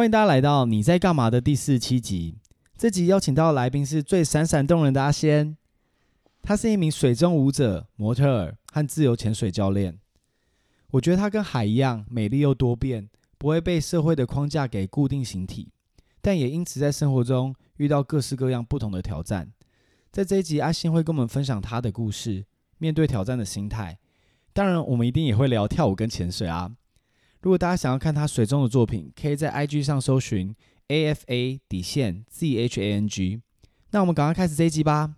欢迎大家来到你在干嘛的第四十七集。这集邀请到的来宾是最闪闪动人的阿仙，他是一名水中舞者、模特儿和自由潜水教练。我觉得他跟海一样美丽又多变，不会被社会的框架给固定形体，但也因此在生活中遇到各式各样不同的挑战。在这一集，阿仙会跟我们分享他的故事，面对挑战的心态。当然，我们一定也会聊跳舞跟潜水啊。如果大家想要看他水中的作品，可以在 IG 上搜寻 AFA 底线 ZHANG。那我们赶快开始这一集吧。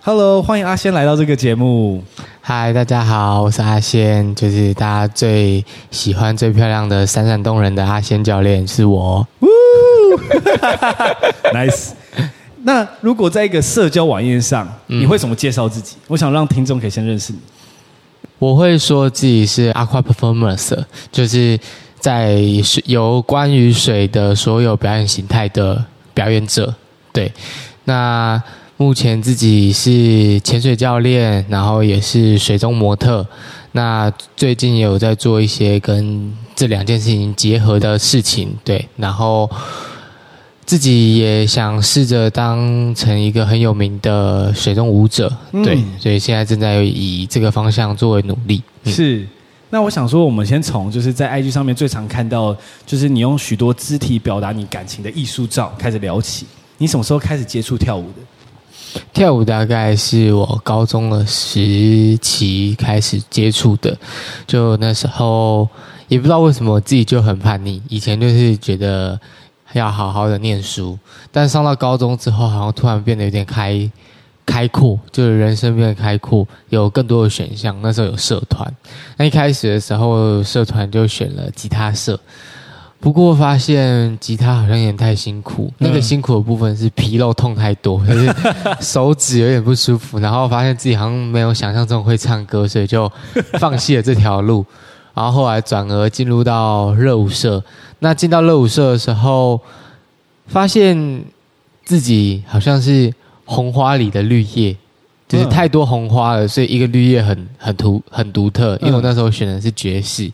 Hello，欢迎阿仙来到这个节目。Hi，大家好，我是阿仙，就是大家最喜欢、最漂亮的、闪闪动人的阿仙教练，是我。Nice。那如果在一个社交网页上，你会怎么介绍自己？嗯、我想让听众可以先认识你。我会说自己是 Aqua Performance，就是在水有关于水的所有表演形态的表演者。对，那目前自己是潜水教练，然后也是水中模特。那最近也有在做一些跟这两件事情结合的事情。对，然后。自己也想试着当成一个很有名的水中舞者，嗯、对，所以现在正在以这个方向作为努力。嗯、是，那我想说，我们先从就是在 IG 上面最常看到，就是你用许多肢体表达你感情的艺术照开始聊起。你什么时候开始接触跳舞的？跳舞大概是我高中的时期开始接触的，就那时候也不知道为什么我自己就很叛逆，以前就是觉得。要好好的念书，但上到高中之后，好像突然变得有点开开阔，就是人生变得开阔，有更多的选项。那时候有社团，那一开始的时候，社团就选了吉他社。不过发现吉他好像有点太辛苦，那个辛苦的部分是皮肉痛太多，就是手指有点不舒服。然后发现自己好像没有想象中会唱歌，所以就放弃了这条路。然后后来转而进入到热舞社。那进到乐舞社的时候，发现自己好像是红花里的绿叶，就是太多红花了，所以一个绿叶很很独很独特。因为我那时候选的是爵士，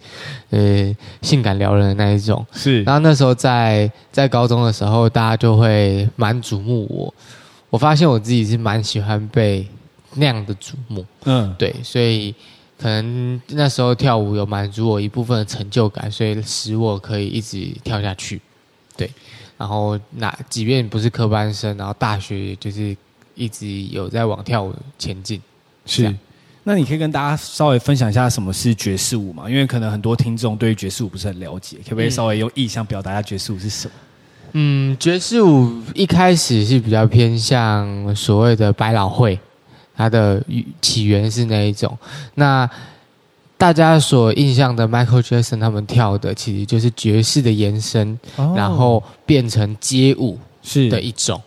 呃，性感撩人的那一种。是。然后那时候在在高中的时候，大家就会蛮瞩目我。我发现我自己是蛮喜欢被那样的瞩目。嗯，对，所以。可能那时候跳舞有满足我一部分的成就感，所以使我可以一直跳下去。对，然后那即便不是科班生，然后大学就是一直有在往跳舞前进。是，那你可以跟大家稍微分享一下什么是爵士舞吗？因为可能很多听众对于爵士舞不是很了解，可不可以稍微用意象表达一下爵士舞是什么？嗯，爵士舞一开始是比较偏向所谓的百老汇。它的起源是那一种，那大家所印象的 Michael Jackson 他们跳的，其实就是爵士的延伸，哦、然后变成街舞是的一种。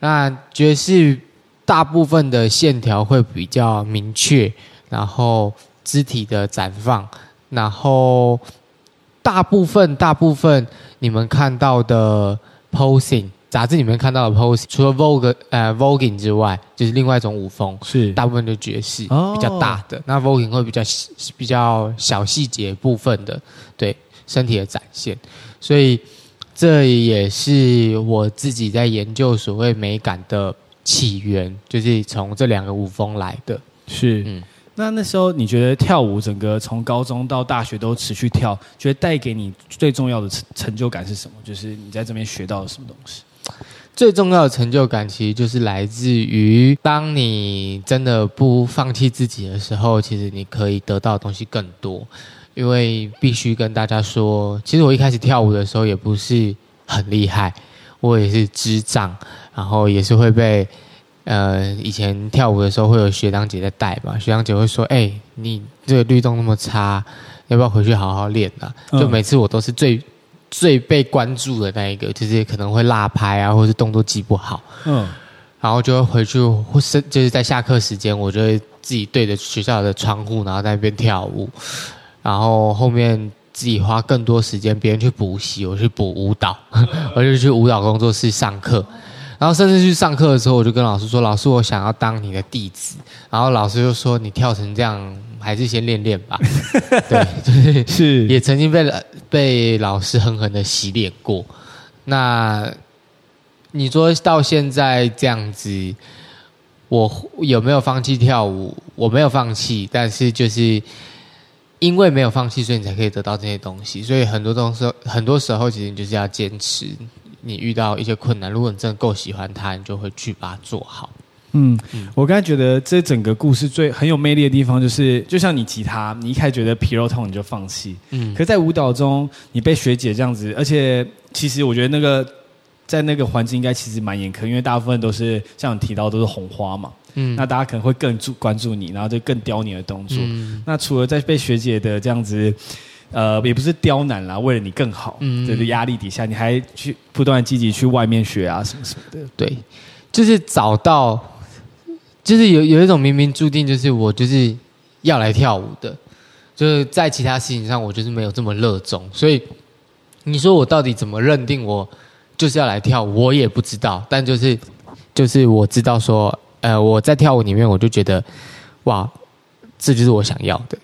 那爵士大部分的线条会比较明确，然后肢体的展放，然后大部分大部分你们看到的 posing。杂志里面看到的 pose，除了 Vogue 呃 Voguing 之外，就是另外一种舞风，是大部分的爵士，哦、比较大的。那 Voguing 会比较比较小细节部分的，对身体的展现。所以这也是我自己在研究所谓美感的起源，就是从这两个舞风来的。是，嗯，那那时候你觉得跳舞整个从高中到大学都持续跳，觉得带给你最重要的成成就感是什么？就是你在这边学到了什么东西？最重要的成就感，其实就是来自于当你真的不放弃自己的时候，其实你可以得到的东西更多。因为必须跟大家说，其实我一开始跳舞的时候也不是很厉害，我也是智障，然后也是会被呃以前跳舞的时候会有学长姐在带嘛，学长姐会说：“哎，你这个律动那么差，要不要回去好好练啊？”就每次我都是最。最被关注的那一个，就是可能会落拍啊，或是动作记不好，嗯，然后就会回去，或是就是在下课时间，我就会自己对着学校的窗户，然后在那边跳舞，然后后面自己花更多时间，别人去补习，我去补舞蹈，我就去舞蹈工作室上课，然后甚至去上课的时候，我就跟老师说：“老师，我想要当你的弟子。”然后老师就说：“你跳成这样，还是先练练吧。对，就是是。也曾经被被老师狠狠的洗脸过。那你说到现在这样子，我有没有放弃跳舞？我没有放弃，但是就是因为没有放弃，所以你才可以得到这些东西。所以很多东西，很多时候其实你就是要坚持。你遇到一些困难，如果你真的够喜欢它，你就会去把它做好。嗯，我刚才觉得这整个故事最很有魅力的地方，就是就像你吉他，你一开始觉得皮肉痛你就放弃，嗯，可在舞蹈中，你被学姐这样子，而且其实我觉得那个在那个环境应该其实蛮严苛，因为大部分都是像你提到都是红花嘛，嗯，那大家可能会更注关注你，然后就更刁你的动作。嗯，那除了在被学姐的这样子。呃，也不是刁难啦，为了你更好，嗯，这个压力底下，你还去不断积极去外面学啊，什么什么的。对，就是找到，就是有有一种冥冥注定，就是我就是要来跳舞的，就是在其他事情上我就是没有这么热衷，所以你说我到底怎么认定我就是要来跳舞，我也不知道，但就是就是我知道说，呃，我在跳舞里面我就觉得，哇，这就是我想要的，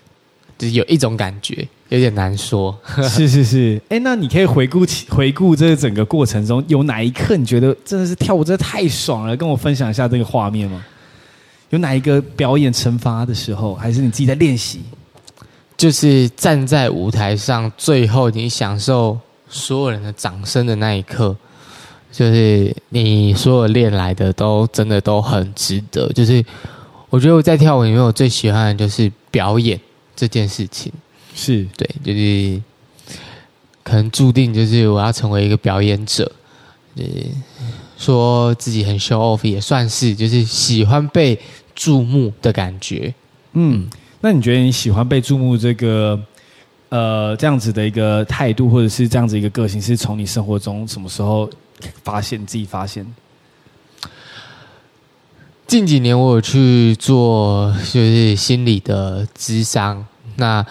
就是有一种感觉。有点难说，是是是，哎，那你可以回顾起回顾这整个过程中，有哪一刻你觉得真的是跳舞真的太爽了？跟我分享一下这个画面吗？有哪一个表演惩罚的时候，还是你自己在练习？就是站在舞台上，最后你享受所有人的掌声的那一刻，就是你所有练来的都真的都很值得。就是我觉得我在跳舞里面，我最喜欢的就是表演这件事情。是对，就是可能注定就是我要成为一个表演者，呃，说自己很 show off 也算是，就是喜欢被注目的感觉。嗯，那你觉得你喜欢被注目这个呃这样子的一个态度，或者是这样子一个个性，是从你生活中什么时候发现自己发现？近几年我有去做就是心理的咨商，那。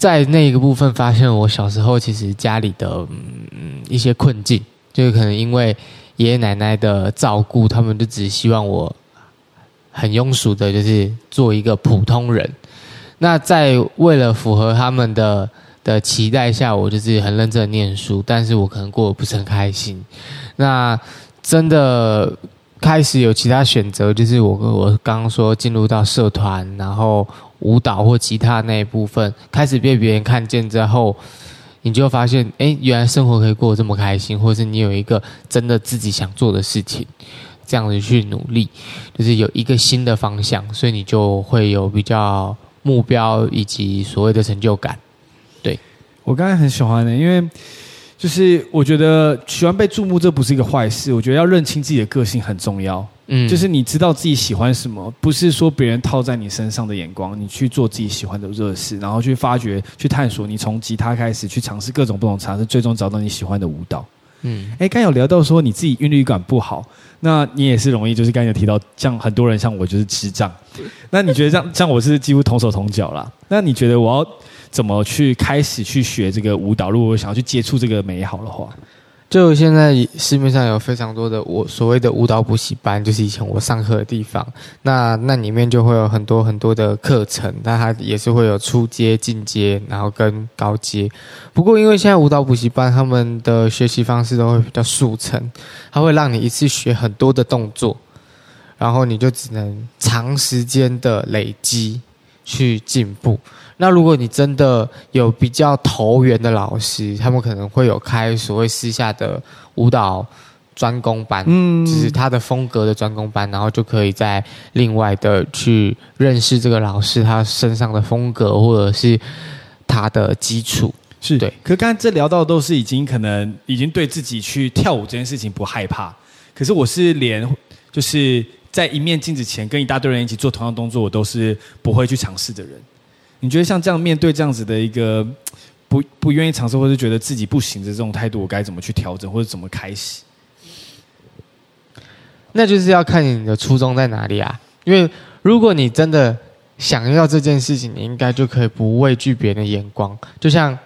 在那一个部分，发现我小时候其实家里的嗯一些困境，就是可能因为爷爷奶奶的照顾，他们就只希望我很庸俗的，就是做一个普通人。那在为了符合他们的的期待下，我就是很认真念书，但是我可能过得不是很开心。那真的开始有其他选择，就是我我刚刚说进入到社团，然后。舞蹈或吉他那一部分开始被别人看见之后，你就发现，哎，原来生活可以过得这么开心，或是你有一个真的自己想做的事情，这样子去努力，就是有一个新的方向，所以你就会有比较目标以及所谓的成就感。对，我刚才很喜欢的，因为就是我觉得喜欢被注目，这不是一个坏事。我觉得要认清自己的个性很重要。嗯，就是你知道自己喜欢什么，不是说别人套在你身上的眼光，你去做自己喜欢的热事，然后去发掘、去探索。你从吉他开始去尝试各种不同尝试，最终找到你喜欢的舞蹈。嗯，哎，刚有聊到说你自己韵律感不好，那你也是容易，就是刚才有提到，像很多人像我就是智障。那你觉得像像我是几乎同手同脚啦？那你觉得我要怎么去开始去学这个舞蹈？如果想要去接触这个美好的话？就现在市面上有非常多的我所谓的舞蹈补习班，就是以前我上课的地方。那那里面就会有很多很多的课程，那它也是会有初阶、进阶，然后跟高阶。不过因为现在舞蹈补习班他们的学习方式都会比较速成，它会让你一次学很多的动作，然后你就只能长时间的累积去进步。那如果你真的有比较投缘的老师，他们可能会有开所谓私下的舞蹈专攻班，嗯，就是他的风格的专攻班，然后就可以再另外的去认识这个老师他身上的风格或者是他的基础，是对。可刚才这聊到都是已经可能已经对自己去跳舞这件事情不害怕，可是我是连就是在一面镜子前跟一大堆人一起做同样动作，我都是不会去尝试的人。你觉得像这样面对这样子的一个不不愿意尝试，或是觉得自己不行的这种态度，我该怎么去调整，或者怎么开始？那就是要看你的初衷在哪里啊。因为如果你真的想要这件事情，你应该就可以不畏惧别人的眼光。就像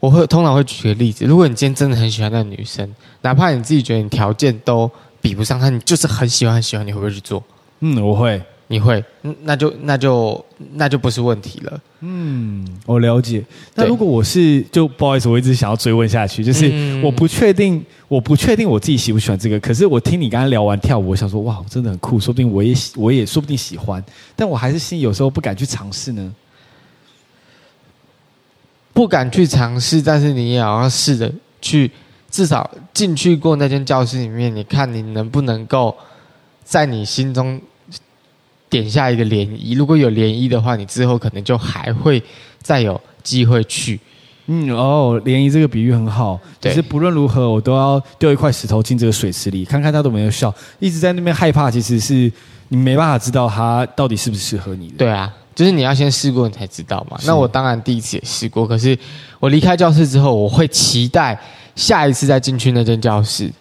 我会通常会举个例子：如果你今天真的很喜欢那个女生，哪怕你自己觉得你条件都比不上她，你就是很喜欢很喜欢，你会不会去做？嗯，我会。你会，那就那就那就不是问题了。嗯，我了解。那如果我是，就不好意思，我一直想要追问下去，就是我不确定，嗯、我不确定我自己喜不喜欢这个。可是我听你刚才聊完跳舞，我想说，哇，真的很酷，说不定我也喜，我也说不定喜欢。但我还是心里有时候不敢去尝试呢。不敢去尝试，但是你也要试着去，至少进去过那间教室里面，你看你能不能够在你心中。点下一个涟漪，如果有涟漪的话，你之后可能就还会再有机会去。嗯，哦，涟漪这个比喻很好。对，就是不论如何，我都要丢一块石头进这个水池里，看看它都没有笑。一直在那边害怕，其实是你没办法知道它到底适不是适合你的。对啊，就是你要先试过，你才知道嘛。那我当然第一次也试过，可是我离开教室之后，我会期待下一次再进去那间教室。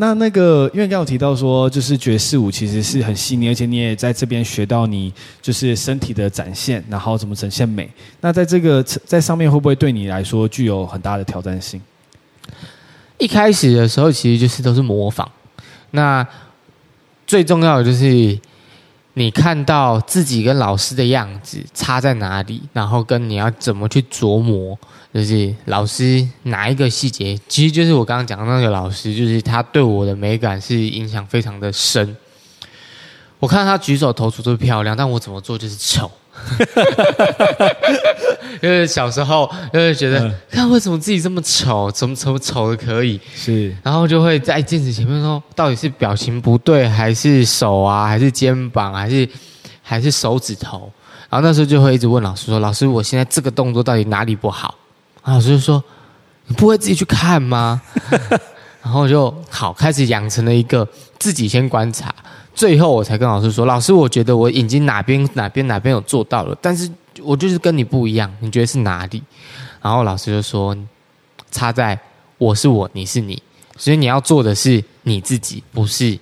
那那个，因为刚刚有提到说，就是爵士舞其实是很细腻，而且你也在这边学到你就是身体的展现，然后怎么呈现美。那在这个在上面会不会对你来说具有很大的挑战性？一开始的时候，其实就是都是模仿。那最重要的就是你看到自己跟老师的样子差在哪里，然后跟你要怎么去琢磨。就是老师哪一个细节，其实就是我刚刚讲的那个老师，就是他对我的美感是影响非常的深。我看他举手投足都漂亮，但我怎么做就是丑。因 为小时候就会觉得，嗯、看为什么自己这么丑，怎么怎么丑的可以？是，然后就会在镜子前面说，到底是表情不对，还是手啊，还是肩膀，还是还是手指头？然后那时候就会一直问老师说：“老师，我现在这个动作到底哪里不好？”老师就说：“你不会自己去看吗？” 然后就好开始养成了一个自己先观察，最后我才跟老师说：“老师，我觉得我已经哪边哪边哪边有做到了，但是我就是跟你不一样，你觉得是哪里？”然后老师就说：“差在我是我，你是你，所以你要做的是你自己，不是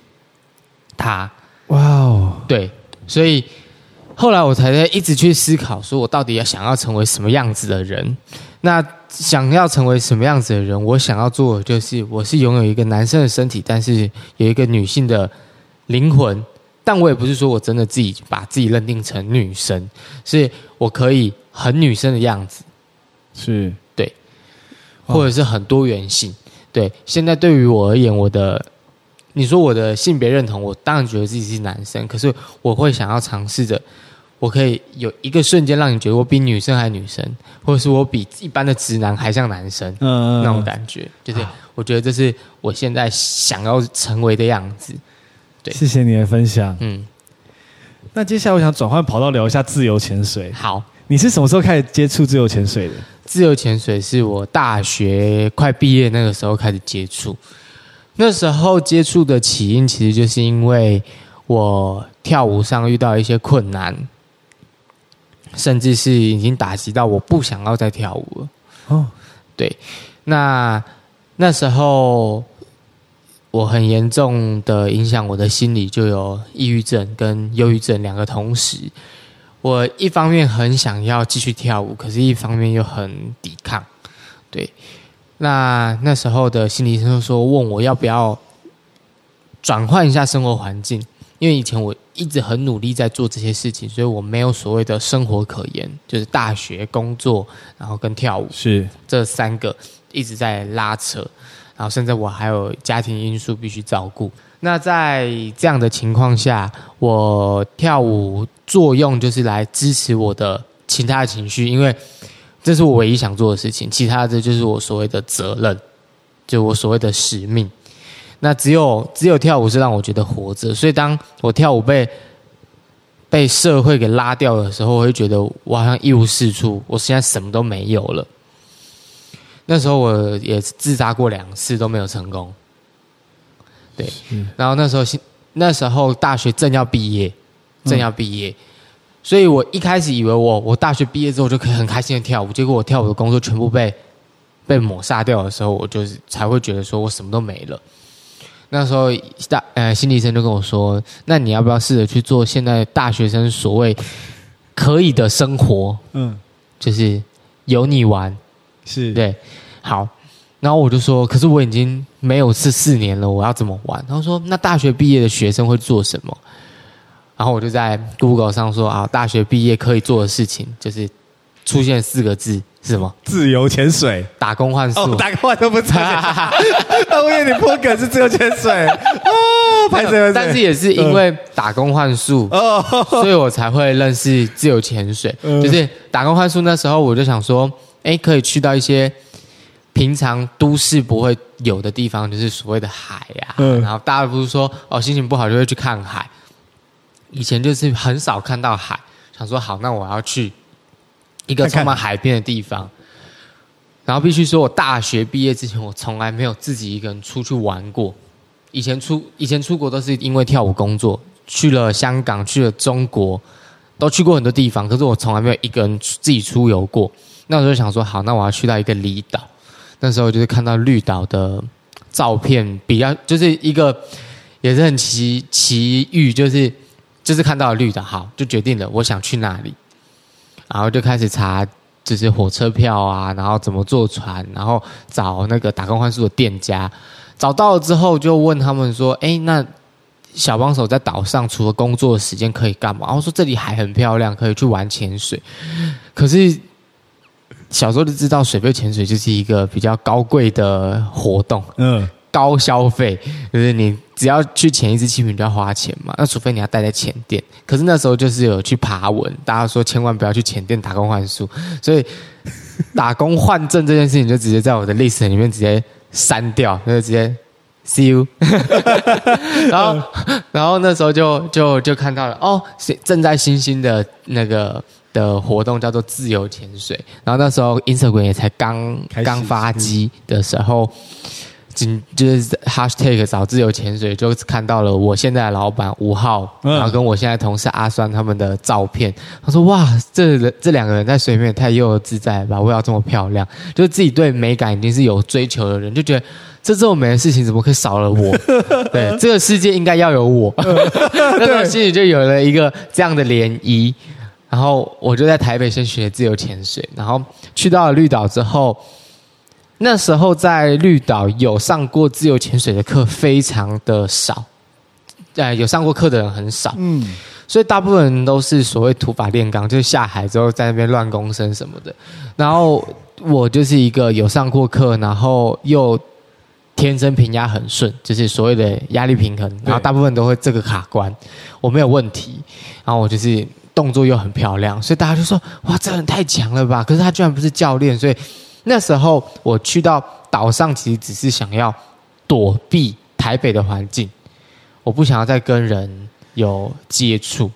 他。”哇哦，对，所以后来我才在一直去思考，说我到底要想要成为什么样子的人。那想要成为什么样子的人？我想要做的就是，我是拥有一个男生的身体，但是有一个女性的灵魂。但我也不是说我真的自己把自己认定成女生，是我可以很女生的样子，是对，或者是很多元性。对，现在对于我而言，我的你说我的性别认同，我当然觉得自己是男生，可是我会想要尝试着。我可以有一个瞬间让你觉得我比女生还女生，或者是我比一般的直男还像男生，嗯，那种感觉，就是我觉得这是我现在想要成为的样子。对，谢谢你的分享。嗯，那接下来我想转换跑道聊一下自由潜水。好，你是什么时候开始接触自由潜水的？自由潜水是我大学快毕业那个时候开始接触，那时候接触的起因其实就是因为我跳舞上遇到一些困难。甚至是已经打击到我不想要再跳舞了。哦，对，那那时候我很严重的影响我的心理，就有抑郁症跟忧郁症两个同时。我一方面很想要继续跳舞，可是一方面又很抵抗。对，那那时候的心理医生就说，问我要不要转换一下生活环境。因为以前我一直很努力在做这些事情，所以我没有所谓的生活可言，就是大学、工作，然后跟跳舞是这三个一直在拉扯，然后甚至我还有家庭因素必须照顾。那在这样的情况下，我跳舞作用就是来支持我的其他的情绪，因为这是我唯一想做的事情，其他的就是我所谓的责任，就我所谓的使命。那只有只有跳舞是让我觉得活着，所以当我跳舞被被社会给拉掉的时候，我会觉得我好像一无是处，我现在什么都没有了。那时候我也自杀过两次都没有成功，对。然后那时候那时候大学正要毕业，正要毕业，所以我一开始以为我我大学毕业之后就可以很开心的跳舞，结果我跳舞的工作全部被被抹杀掉的时候，我就是才会觉得说我什么都没了。那时候大呃心理医生就跟我说：“那你要不要试着去做现在大学生所谓可以的生活？嗯，就是有你玩，是对，好。然后我就说，可是我已经没有是四年了，我要怎么玩？他说：那大学毕业的学生会做什么？然后我就在 Google 上说啊，大学毕业可以做的事情就是出现四个字是什么？自由潜水，打工换宿，哦、打工换都不错。我以为你破梗是自由潜水啊，但是也是因为打工换宿，呃、所以我才会认识自由潜水。呃、就是打工换宿那时候，我就想说，哎，可以去到一些平常都市不会有的地方，就是所谓的海呀、啊。嗯、然后大家不是说哦，心情不好就会去看海。以前就是很少看到海，想说好，那我要去一个充满海边的地方。然后必须说，我大学毕业之前，我从来没有自己一个人出去玩过。以前出以前出国都是因为跳舞工作，去了香港，去了中国，都去过很多地方。可是我从来没有一个人自己出游过。那我就想说，好，那我要去到一个离岛。那时候就是看到绿岛的照片，比较就是一个也是很奇奇遇，就是。就是看到了绿岛，好，就决定了我想去那里，然后就开始查，就是火车票啊，然后怎么坐船，然后找那个打工换宿的店家，找到了之后就问他们说：“哎，那小帮手在岛上除了工作的时间可以干嘛？”然后说这里海很漂亮，可以去玩潜水。可是小时候就知道水肺潜水就是一个比较高贵的活动，嗯。高消费，就是你只要去潜一次气瓶就要花钱嘛。那除非你要待在潜店，可是那时候就是有去爬文，大家说千万不要去潜店打工换宿，所以打工换证这件事情就直接在我的 list 里面直接删掉，那就直接 see you。然后，然后那时候就就就看到了哦，正在新兴的那个的活动叫做自由潜水，然后那时候 Instagram 也才刚刚发机的时候。就是 hashtag 找自由潜水，就看到了我现在的老板吴浩，然后跟我现在同事阿酸他们的照片。他说：“哇，这人这两个人在水面也太悠游自在了吧？我要这么漂亮，就是自己对美感已经是有追求的人，就觉得这这么美的事情怎么可以少了我？对，这个世界应该要有我。那时候心里就有了一个这样的涟漪。然后我就在台北先学自由潜水，然后去到了绿岛之后。”那时候在绿岛有上过自由潜水的课，非常的少，呃，有上过课的人很少，嗯，所以大部分人都是所谓土法炼钢，就是下海之后在那边乱公身什么的。然后我就是一个有上过课，然后又天生平压很顺，就是所谓的压力平衡，然后大部分都会这个卡关，我没有问题。然后我就是动作又很漂亮，所以大家就说：哇，这人太强了吧！可是他居然不是教练，所以。那时候我去到岛上，其实只是想要躲避台北的环境，我不想要再跟人有接触。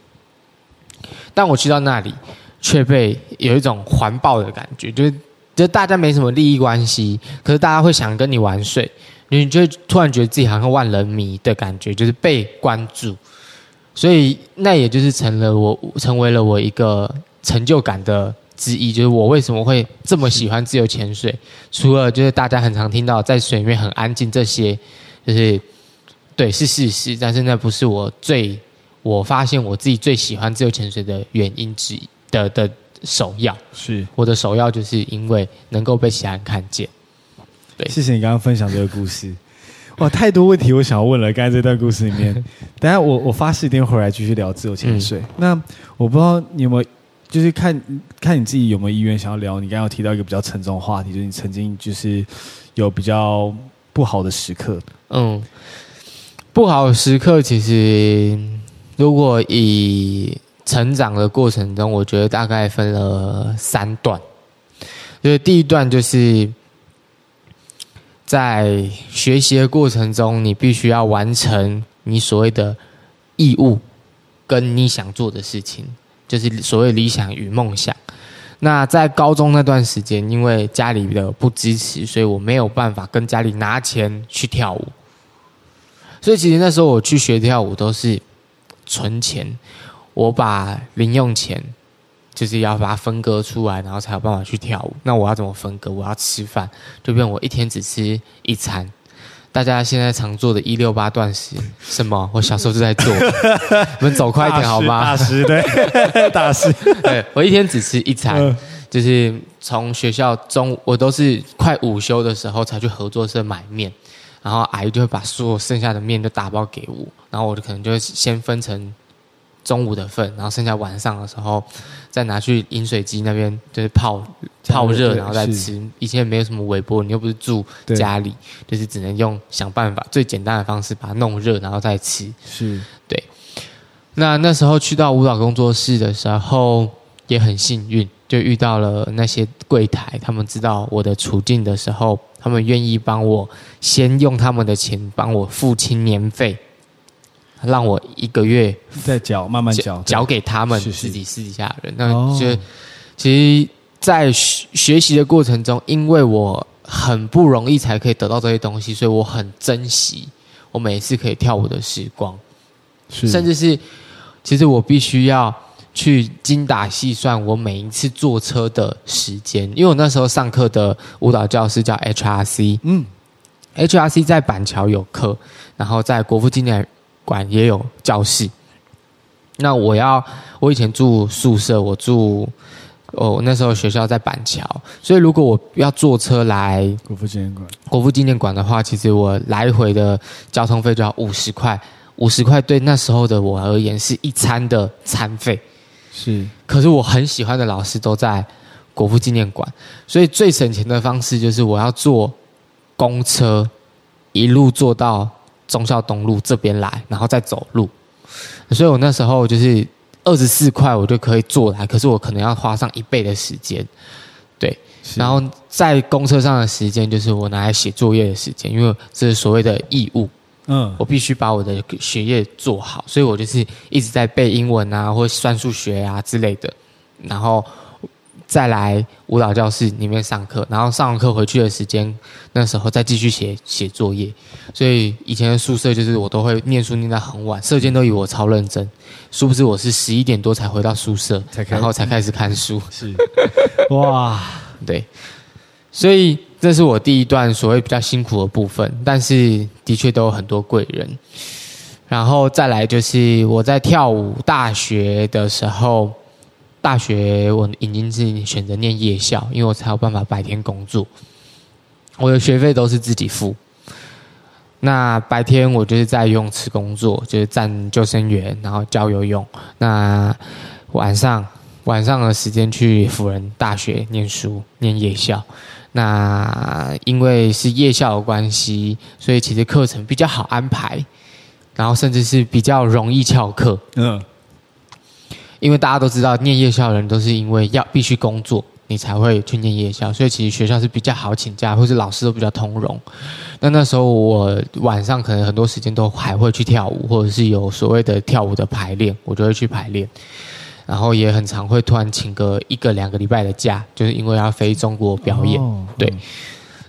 但我去到那里，却被有一种环抱的感觉，就是就大家没什么利益关系，可是大家会想跟你玩水，你就突然觉得自己好像万人迷的感觉，就是被关注。所以那也就是成了我成为了我一个成就感的。之一就是我为什么会这么喜欢自由潜水，除了就是大家很常听到在水面很安静这些，就是对是事实，但是那不是我最我发现我自己最喜欢自由潜水的原因之一的的首要，是我的首要就是因为能够被其他人看见。对，谢谢你刚刚分享这个故事，哇，太多问题我想要问了。刚才这段故事里面，等下我我发誓一定回来继续聊自由潜水。嗯、那我不知道你有没有。就是看看你自己有没有意愿想要聊。你刚刚有提到一个比较沉重的话题，就是你曾经就是有比较不好的时刻。嗯，不好的时刻其实如果以成长的过程中，我觉得大概分了三段。就是第一段就是在学习的过程中，你必须要完成你所谓的义务跟你想做的事情。就是所谓理想与梦想。那在高中那段时间，因为家里的不支持，所以我没有办法跟家里拿钱去跳舞。所以其实那时候我去学跳舞都是存钱，我把零用钱就是要把它分割出来，然后才有办法去跳舞。那我要怎么分割？我要吃饭，就变我一天只吃一餐。大家现在常做的一六八断食，什么？我小时候就在做。你们走快一点好吗？大师对，大师对。我一天只吃一餐，嗯、就是从学校中午，我都是快午休的时候才去合作社买面，然后阿姨就会把所有剩下的面都打包给我，然后我就可能就会先分成中午的份，然后剩下晚上的时候再拿去饮水机那边就是泡泡热，然后再吃。以前也没有什么微波，你又不是住家里，就是只能用想办法最简单的方式把它弄热，然后再吃。是对。那那时候去到舞蹈工作室的时候也很幸运，就遇到了那些柜台，他们知道我的处境的时候，他们愿意帮我先用他们的钱帮我付清年费。让我一个月再缴，慢慢缴，缴给他们自己私底下的人。那就其实，在学学习的过程中，因为我很不容易才可以得到这些东西，所以我很珍惜我每一次可以跳舞的时光。是，甚至是其实我必须要去精打细算我每一次坐车的时间，因为我那时候上课的舞蹈教室叫 HRC，嗯，HRC 在板桥有课，然后在国父纪念馆也有教室。那我要，我以前住宿舍，我住，哦，那时候学校在板桥，所以如果我要坐车来国父纪念馆，国父纪念馆的话，其实我来回的交通费就要五十块，五十块对那时候的我而言是一餐的餐费。是，可是我很喜欢的老师都在国父纪念馆，所以最省钱的方式就是我要坐公车，一路坐到。忠孝东路这边来，然后再走路，所以我那时候就是二十四块，我就可以坐来。可是我可能要花上一倍的时间，对。然后在公车上的时间，就是我拿来写作业的时间，因为这是所谓的义务，嗯，我必须把我的学业做好，所以我就是一直在背英文啊，或算数学啊之类的，然后。再来舞蹈教室里面上课，然后上完课回去的时间，那时候再继续写写作业。所以以前的宿舍就是我都会念书念到很晚，舍监都以为我超认真，殊不知我是十一点多才回到宿舍，然后才开始看书。是，哇，对，所以这是我第一段所谓比较辛苦的部分，但是的确都有很多贵人。然后再来就是我在跳舞大学的时候。大学我已经是选择念夜校，因为我才有办法白天工作。我的学费都是自己付。那白天我就是在游泳池工作，就是站救生员，然后教游泳。那晚上晚上的时间去辅仁大学念书，念夜校。那因为是夜校的关系，所以其实课程比较好安排，然后甚至是比较容易翘课。嗯。因为大家都知道，念夜校的人都是因为要必须工作，你才会去念夜校，所以其实学校是比较好请假，或是老师都比较通融。那那时候我晚上可能很多时间都还会去跳舞，或者是有所谓的跳舞的排练，我就会去排练。然后也很常会突然请个一个两个礼拜的假，就是因为要飞中国表演。哦、对，嗯、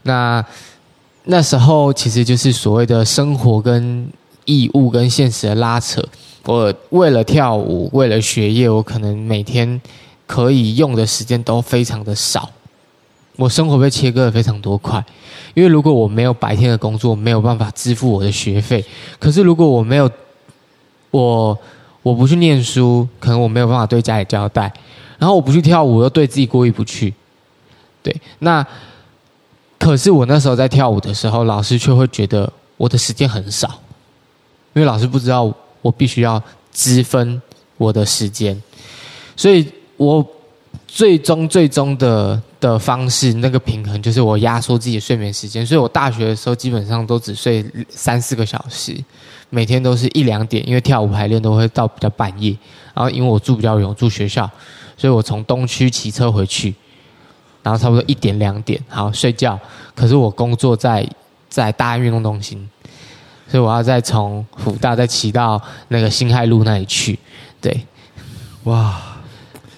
那那时候其实就是所谓的生活跟义务跟现实的拉扯。我为了跳舞，为了学业，我可能每天可以用的时间都非常的少。我生活被切割了非常多块，因为如果我没有白天的工作，没有办法支付我的学费。可是如果我没有我我不去念书，可能我没有办法对家里交代。然后我不去跳舞，又对自己过意不去。对，那可是我那时候在跳舞的时候，老师却会觉得我的时间很少，因为老师不知道。我必须要支分我的时间，所以我最终最终的的方式，那个平衡就是我压缩自己的睡眠时间。所以我大学的时候基本上都只睡三四个小时，每天都是一两点，因为跳舞排练都会到比较半夜。然后因为我住比较远，我住学校，所以我从东区骑车回去，然后差不多一点两点，好睡觉。可是我工作在在大运动中心。所以我要再从福大再骑到那个新海路那里去，对，哇，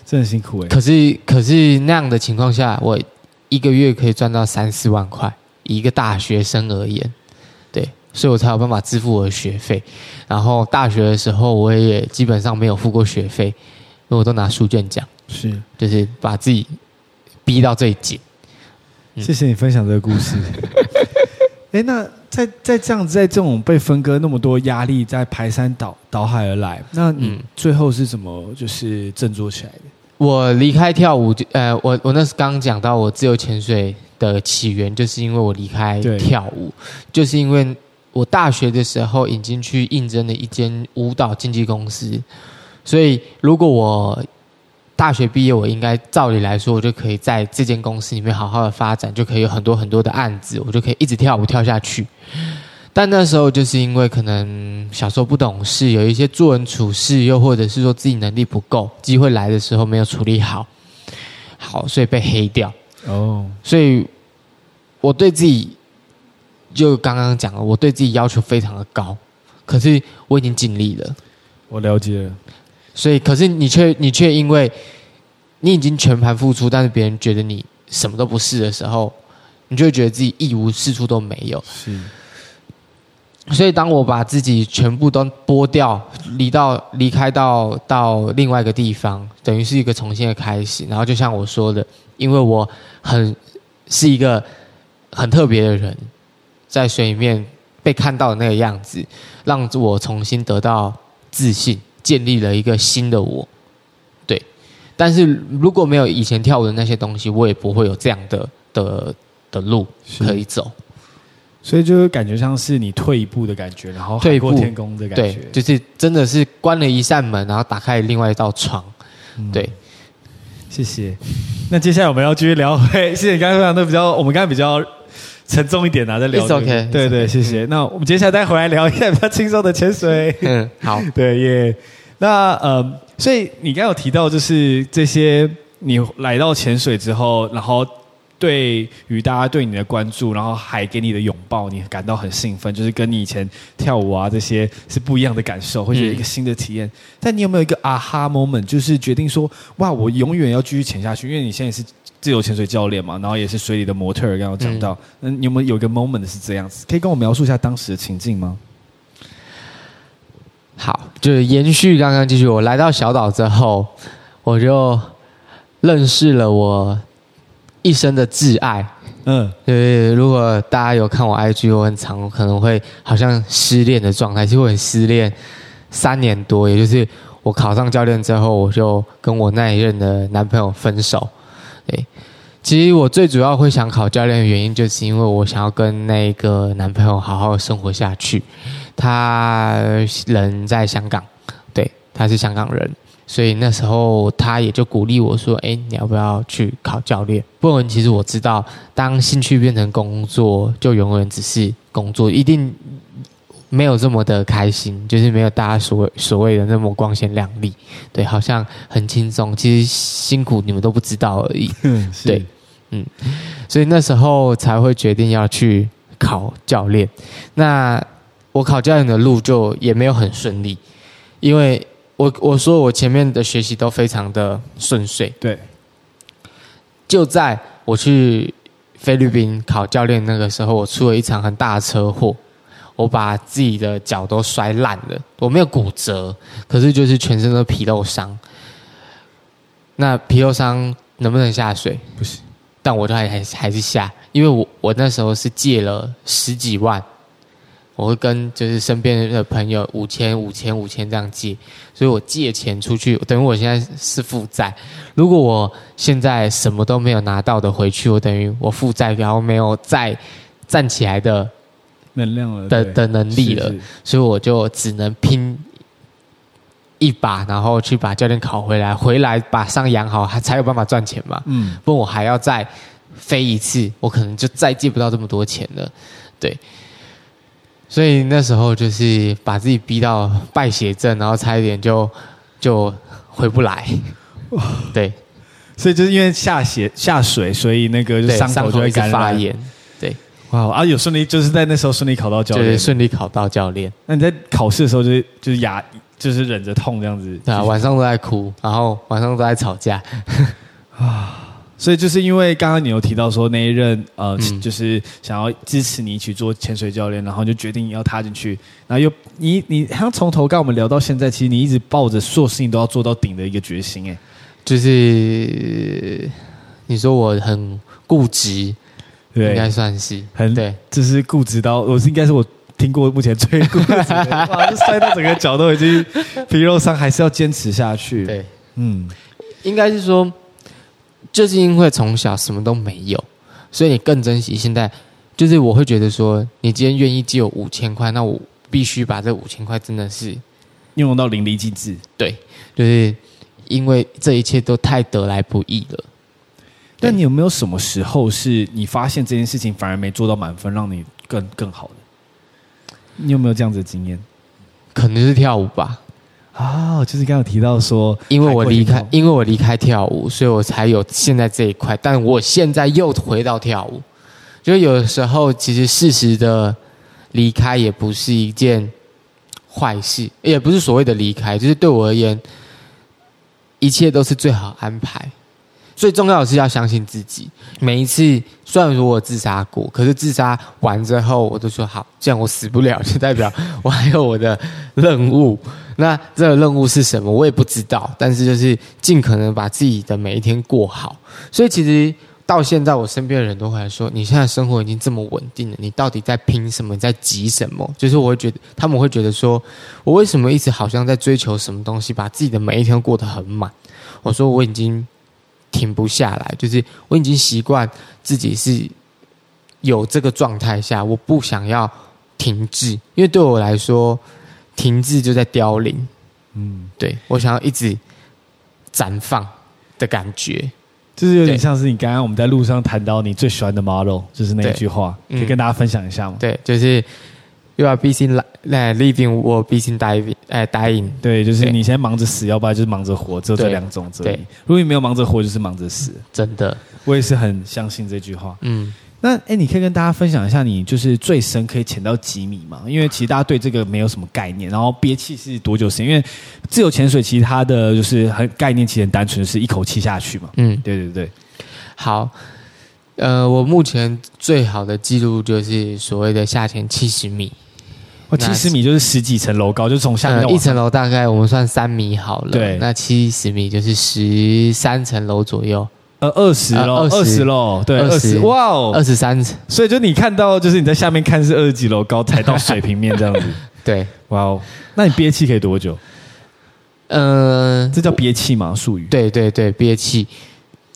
真的辛苦哎。可是可是那样的情况下，我一个月可以赚到三四万块，以一个大学生而言，对，所以我才有办法支付我的学费。然后大学的时候，我也基本上没有付过学费，因为我都拿书卷奖，是，就是把自己逼到最紧。谢谢你分享这个故事。哎，那在在这样子，在这种被分割那么多压力，在排山倒倒海而来，那你最后是怎么就是振作起来的？我离开跳舞，呃，我我那是刚讲到我自由潜水的起源，就是因为我离开跳舞，就是因为我大学的时候已经去应征了一间舞蹈经纪公司，所以如果我大学毕业，我应该照理来说，我就可以在这间公司里面好好的发展，就可以有很多很多的案子，我就可以一直跳舞跳下去。但那时候就是因为可能小时候不懂事，有一些做人处事，又或者是说自己能力不够，机会来的时候没有处理好，好，所以被黑掉。哦，所以我对自己就刚刚讲了，我对自己要求非常的高，可是我已经尽力了。我了解了，所以可是你却你却因为你已经全盘付出，但是别人觉得你什么都不是的时候，你就会觉得自己一无是处都没有。是。所以，当我把自己全部都剥掉，离到离开到到另外一个地方，等于是一个重新的开始。然后，就像我说的，因为我很是一个很特别的人，在水里面被看到的那个样子，让我重新得到自信，建立了一个新的我。对，但是如果没有以前跳舞的那些东西，我也不会有这样的的的路可以走。所以就是感觉像是你退一步的感觉，然后海阔天空的感觉，对，就是真的是关了一扇门，然后打开另外一道窗。嗯、对，谢谢。那接下来我们要继续聊回，谢谢你刚才分享的比较，我们刚才比较沉重一点啊，在聊、这个。OK，对对，谢谢。嗯、那我们接下来再回来聊一下比较轻松的潜水。嗯，好，对耶。那呃，所以你刚刚有提到，就是这些你来到潜水之后，然后。对于大家对你的关注，然后还给你的拥抱，你感到很兴奋，就是跟你以前跳舞啊这些是不一样的感受，或者一个新的体验。嗯、但你有没有一个 aha moment，就是决定说，哇，我永远要继续潜下去？因为你现在是自由潜水教练嘛，然后也是水里的模特儿，刚刚讲到，嗯，你有没有有一个 moment 是这样子？可以跟我描述一下当时的情境吗？好，就是延续刚刚继续，我来到小岛之后，我就认识了我。一生的挚爱，嗯，对，如果大家有看我 IG，我很常可能会好像失恋的状态，其实我很失恋三年多，也就是我考上教练之后，我就跟我那一任的男朋友分手。对，其实我最主要会想考教练的原因，就是因为我想要跟那个男朋友好好生活下去。他人在香港，对，他是香港人。所以那时候他也就鼓励我说：“哎，你要不要去考教练？”不然其实我知道，当兴趣变成工作，就永远只是工作，一定没有这么的开心，就是没有大家所谓所谓的那么光鲜亮丽。对，好像很轻松，其实辛苦你们都不知道而已。是对，嗯，所以那时候才会决定要去考教练。那我考教练的路就也没有很顺利，因为。我我说我前面的学习都非常的顺遂，对。就在我去菲律宾考教练那个时候，我出了一场很大的车祸，我把自己的脚都摔烂了。我没有骨折，可是就是全身都皮肉伤。那皮肉伤能不能下水？不行，但我都还还还是下，因为我我那时候是借了十几万。我会跟就是身边的朋友五千五千五千这样借，所以我借钱出去，等于我现在是负债。如果我现在什么都没有拿到的回去，我等于我负债，然后没有再站起来的能量了的的能力了，所以我就只能拼一把，然后去把教练考回来，回来把伤养好，还才有办法赚钱嘛。嗯，不然我还要再飞一次，我可能就再借不到这么多钱了。对。所以那时候就是把自己逼到败血症，然后差一点就就回不来。对，所以就是因为下血下水，所以那个就伤口就会感染。发炎。对，哇啊！有顺利就是在那时候顺利考到教练，对，顺利考到教练。那你在考试的时候就是就是牙，就是忍着痛这样子。对啊，晚上都在哭，然后晚上都在吵架。啊。所以就是因为刚刚你有提到说那一任呃，嗯、就是想要支持你去做潜水教练，然后就决定要踏进去，然后又你你好像从头跟我们聊到现在，其实你一直抱着所有事情都要做到顶的一个决心，哎，就是你说我很固执，对，应该算是很对，就是固执到我是应该是我听过目前最固执的，哇，就摔到整个脚都已经皮肉伤，还是要坚持下去，对，嗯，应该是说。就是因为从小什么都没有，所以你更珍惜现在。就是我会觉得说，你今天愿意借我五千块，那我必须把这五千块真的是用到淋漓尽致。对，就是因为这一切都太得来不易了。但你有没有什么时候是你发现这件事情反而没做到满分，让你更更好的？你有没有这样子的经验？可能是跳舞吧。啊、哦，就是刚刚有提到说，因为我离开，因为我离开跳舞，所以我才有现在这一块。但我现在又回到跳舞，就有的时候其实适时的离开也不是一件坏事，也不是所谓的离开，就是对我而言，一切都是最好安排。最重要的是要相信自己。每一次，虽然说我自杀过，可是自杀完之后，我都说好，这样我死不了，就代表 我还有我的任务。那这个任务是什么？我也不知道。但是就是尽可能把自己的每一天过好。所以其实到现在，我身边的人都会来说：“你现在生活已经这么稳定了，你到底在拼什么？你在急什么？”就是我会觉得，他们会觉得说：“我为什么一直好像在追求什么东西，把自己的每一天过得很满？”我说：“我已经。”停不下来，就是我已经习惯自己是有这个状态下，我不想要停滞，因为对我来说，停滞就在凋零。嗯，对，我想要一直绽放的感觉，就是有点像是你刚刚我们在路上谈到你最喜欢的 model，就是那一句话，可以跟大家分享一下吗？对，就是。You are busy living or busy dying，哎，dying。对，就是你现在忙着死，要不然就是忙着活，只有这两种。对，如果你没有忙着活，就是忙着死。真的，我也是很相信这句话。嗯，那哎，你可以跟大家分享一下，你就是最深可以潜到几米吗？因为其实大家对这个没有什么概念。然后憋气是多久时间？因为自由潜水其实它的就是很概念，其实很单纯，是一口气下去嘛。嗯，对对对。好。呃，我目前最好的记录就是所谓的下潜七十米。哦，七十米就是十几层楼高，就从下面、呃、一层楼大概我们算三米好了。对，那七十米就是十三层楼左右。呃，二十楼，二十楼，对，二十，哇哦，二十三层。所以就你看到，就是你在下面看是二十几楼高，才到水平面这样子。对，哇哦，那你憋气可以多久？呃，这叫憋气吗？术语？对对对，憋气。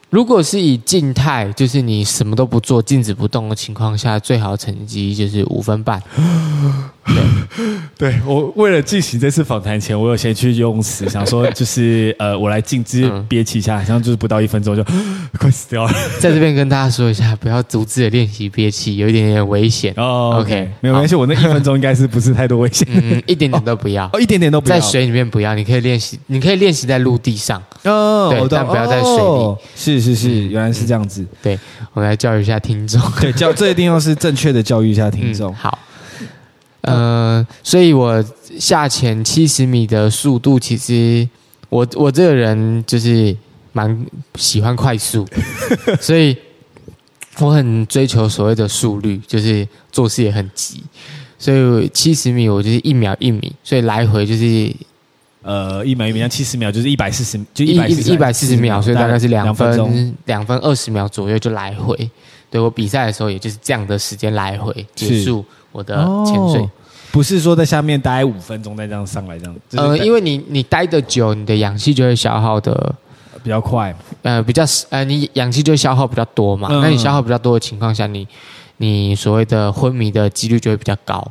如果是以静态，就是你什么都不做、静止不动的情况下，最好成绩就是五分半。对，我为了进行这次访谈前，我有先去游泳池，想说就是呃，我来静止憋气一下，好像就是不到一分钟就 快死掉了。在这边跟大家说一下，不要独自的练习憋气，有一点点危险。哦，OK，没有关系，我那一分钟应该是不是太多危险？嗯，一点点都不要，哦，一点点都不要，在水里面不要，你可以练习，你可以练习在陆地上。哦，对，但不要在水里。是。是是是，原来是这样子。对，我们来教育一下听众。对，教这一定要是正确的教育一下听众。嗯、好，呃，所以我下潜七十米的速度，其实我我这个人就是蛮喜欢快速，所以我很追求所谓的速率，就是做事也很急。所以七十米我就是一秒一米，所以来回就是。呃，一秒一秒，七十秒就是一百四十，就一一百四十秒，所以大概是两分两分二十秒左右就来回。对，我比赛的时候，也就是这样的时间来回结束我的潜水，不是说在下面待五分钟再这样上来这样。呃，因为你你待的久，你的氧气就会消耗的比较快，呃，比较呃，你氧气就会消耗比较多嘛。那你消耗比较多的情况下，你你所谓的昏迷的几率就会比较高。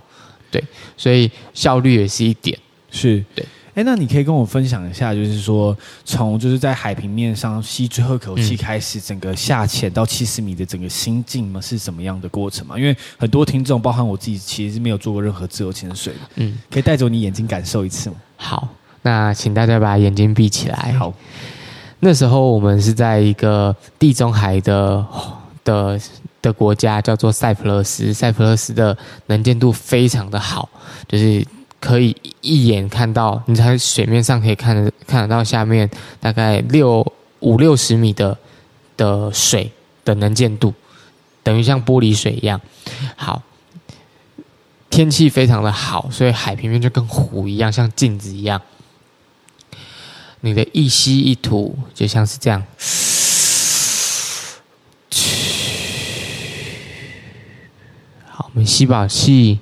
对，所以效率也是一点，是对。哎，那你可以跟我分享一下，就是说从就是在海平面上吸最后一口气开始，整个下潜到七十米的整个心境嘛，是什么样的过程嘛？因为很多听众，包含我自己，其实是没有做过任何自由潜水的。嗯，可以带着你眼睛感受一次吗？好，那请大家把眼睛闭起来。好，那时候我们是在一个地中海的的的国家，叫做塞浦路斯。塞浦路斯的能见度非常的好，就是。可以一眼看到，你在水面上可以看得看得到下面大概六五六十米的的水的能见度，等于像玻璃水一样。好，天气非常的好，所以海平面就跟湖一样，像镜子一样。你的一吸一吐就像是这样，好，我们吸饱气。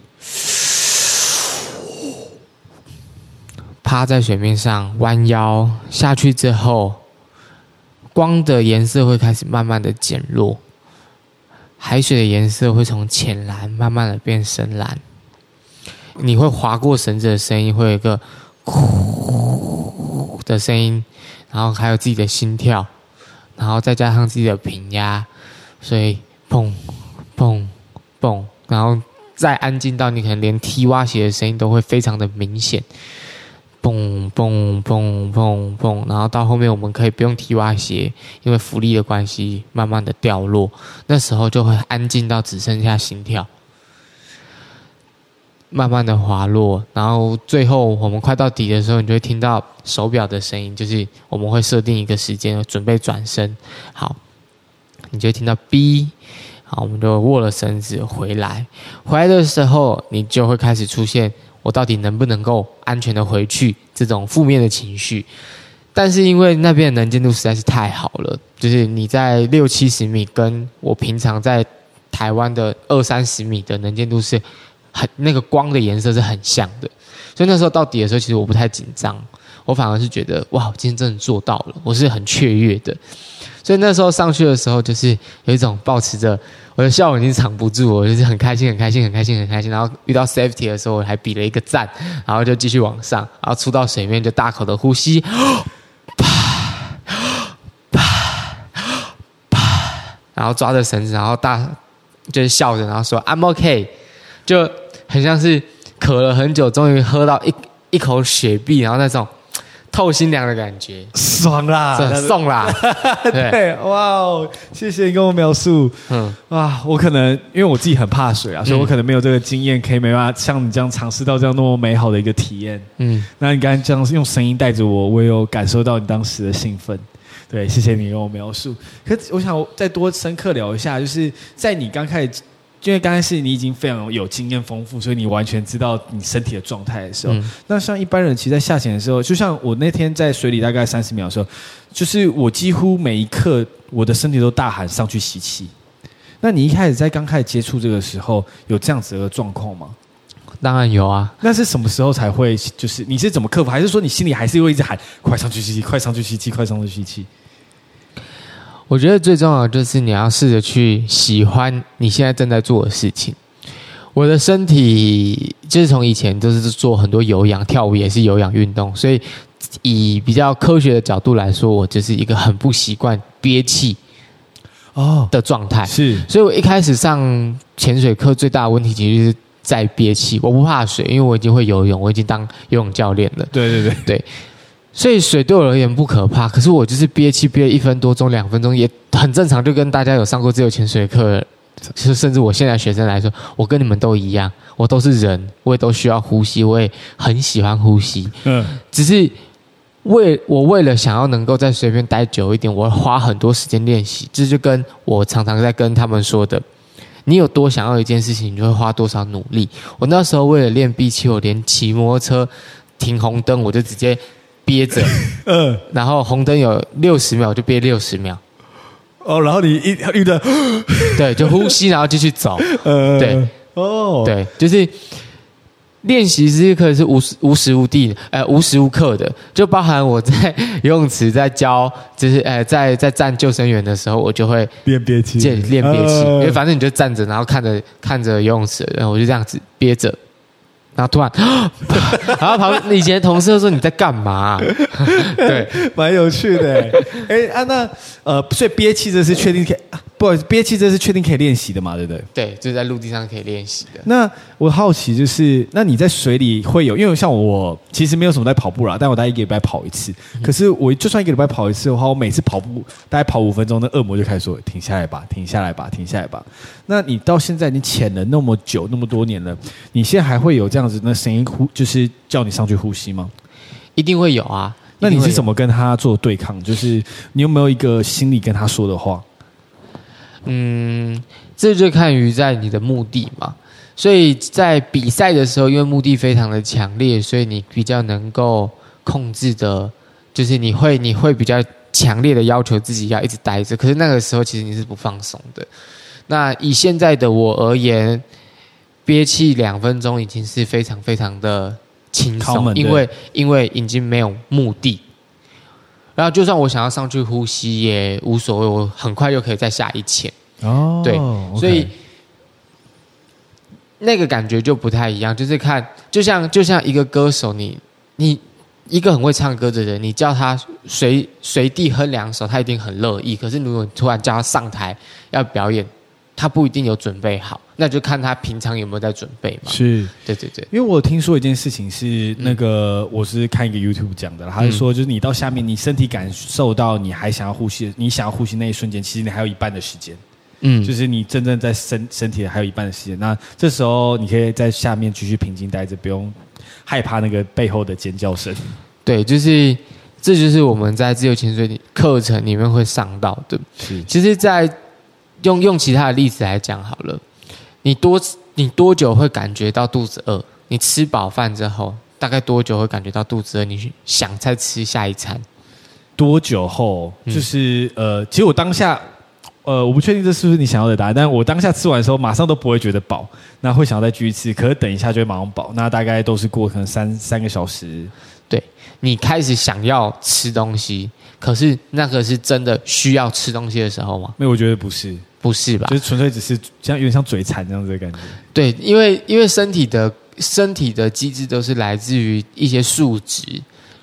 趴在水面上，弯腰下去之后，光的颜色会开始慢慢的减弱，海水的颜色会从浅蓝慢慢的变深蓝。你会划过绳子的声音，会有一个呼的声音，然后还有自己的心跳，然后再加上自己的平压，所以砰砰砰，然后再安静到你可能连踢蛙鞋的声音都会非常的明显。砰砰砰砰砰，然后到后面我们可以不用踢蛙鞋，因为浮力的关系，慢慢的掉落。那时候就会安静到只剩下心跳，慢慢的滑落。然后最后我们快到底的时候，你就会听到手表的声音，就是我们会设定一个时间，准备转身。好，你就会听到 B，好，我们就握了绳子回来。回来的时候，你就会开始出现。我到底能不能够安全的回去？这种负面的情绪，但是因为那边的能见度实在是太好了，就是你在六七十米，跟我平常在台湾的二三十米的能见度是很那个光的颜色是很像的，所以那时候到底的时候，其实我不太紧张，我反而是觉得哇，我今天真的做到了，我是很雀跃的。所以那时候上去的时候，就是有一种抱持着我的笑容已经藏不住，我就是很开心，很开心，很开心，很开心。然后遇到 safety 的时候，我还比了一个赞，然后就继续往上，然后出到水面就大口的呼吸，啪啪啪，然后抓着绳子，然后大就是笑着，然后说 I'm OK，就很像是渴了很久，终于喝到一一口雪碧，然后那种。透心凉的感觉，爽啦，送啦，对，对，哇哦，谢谢你跟我描述，嗯，哇，我可能因为我自己很怕水啊，所以我可能没有这个经验，可以没办法像你这样尝试到这样那么美好的一个体验，嗯，那你刚才这样用声音带着我，我也有感受到你当时的兴奋，对，谢谢你跟我描述，可我想再多深刻聊一下，就是在你刚开始。因为刚开始你已经非常有经验丰富，所以你完全知道你身体的状态的时候，嗯、那像一般人其实，在下潜的时候，就像我那天在水里大概三十秒的时候，就是我几乎每一刻我的身体都大喊上去吸气。那你一开始在刚开始接触这个时候，有这样子的状况吗？当然有啊。那是什么时候才会？就是你是怎么克服？还是说你心里还是会一直喊快上去吸气，快上去吸气，快上去吸气？我觉得最重要的就是你要试着去喜欢你现在正在做的事情。我的身体就是从以前都是做很多有氧，跳舞也是有氧运动，所以以比较科学的角度来说，我就是一个很不习惯憋气哦的状态。是，所以我一开始上潜水课最大的问题其实是在憋气。我不怕水，因为我已经会游泳，我已经当游泳教练了。对对对对。所以水对我而言不可怕，可是我就是憋气憋一分多钟、两分钟也很正常，就跟大家有上过自由潜水课，其实甚至我现在学生来说，我跟你们都一样，我都是人，我也都需要呼吸，我也很喜欢呼吸。嗯，只是为我为了想要能够在水边待久一点，我会花很多时间练习。这就跟我常常在跟他们说的，你有多想要一件事情，你就会花多少努力。我那时候为了练闭气，我连骑摩托车停红灯，我就直接。憋着，嗯，然后红灯有六十秒，就憋六十秒。哦，然后你一遇到，对，就呼吸，然后继续走。呃，对，哦，对，就是练习这些课是无时无时无地，呃，无时无刻的，就包含我在游泳池在教，就是呃，在在站救生员的时候，我就会练憋气，练憋气，因为反正你就站着，然后看着看着游泳池，然后我就这样子憋着。然后突然，然后旁边以前同事就说，你在干嘛、对，蛮有趣的。哎，啊，那呃，所以憋气的是确定可以，不憋气这是确定可以练习的嘛？对不对？对，就是在陆地上可以练习的。那我好奇就是，那你在水里会有？因为像我其实没有什么在跑步啦，但我大概一个礼拜跑一次。可是我就算一个礼拜跑一次的话，我每次跑步大概跑五分钟，那恶魔就开始说：“停下来吧，停下来吧，停下来吧。”那你到现在你潜了那么久，那么多年了，你现在还会有这样子那声音呼，就是叫你上去呼吸吗？一定会有啊。那你是怎么跟他做对抗？就是你有没有一个心里跟他说的话？嗯，这就看于在你的目的嘛。所以在比赛的时候，因为目的非常的强烈，所以你比较能够控制的，就是你会你会比较强烈的要求自己要一直待着。可是那个时候，其实你是不放松的。那以现在的我而言，憋气两分钟已经是非常非常的轻松，因为因为已经没有目的。然后就算我想要上去呼吸也无所谓，我很快就可以再下一潜。哦，对所以那个感觉就不太一样，就是看，就像就像一个歌手你，你你一个很会唱歌的人，你叫他随随地哼两首，他一定很乐意。可是如果你突然叫他上台要表演，他不一定有准备好，那就看他平常有没有在准备嘛。是，对对对。因为我听说一件事情是，那个、嗯、我是看一个 YouTube 讲的，他是说，就是你到下面，你身体感受到你还想要呼吸，你想要呼吸那一瞬间，其实你还有一半的时间。嗯，就是你真正在身身体还有一半的时间，那这时候你可以在下面继续平静待着，不用害怕那个背后的尖叫声。对，就是这就是我们在自由潜水课程里面会上到的。是，其实，在用用其他的例子来讲好了，你多你多久会感觉到肚子饿？你吃饱饭之后，大概多久会感觉到肚子饿？你想再吃下一餐？多久后？就是、嗯、呃，其实我当下。呃，我不确定这是不是你想要的答案，但我当下吃完的时候，马上都不会觉得饱，那会想要再继续吃，可是等一下就会马上饱，那大概都是过可能三三个小时。对，你开始想要吃东西，可是那个是真的需要吃东西的时候吗？没有，我觉得不是，不是吧？就是纯粹只是像有点像嘴馋这样子的感觉。对，因为因为身体的身体的机制都是来自于一些数值。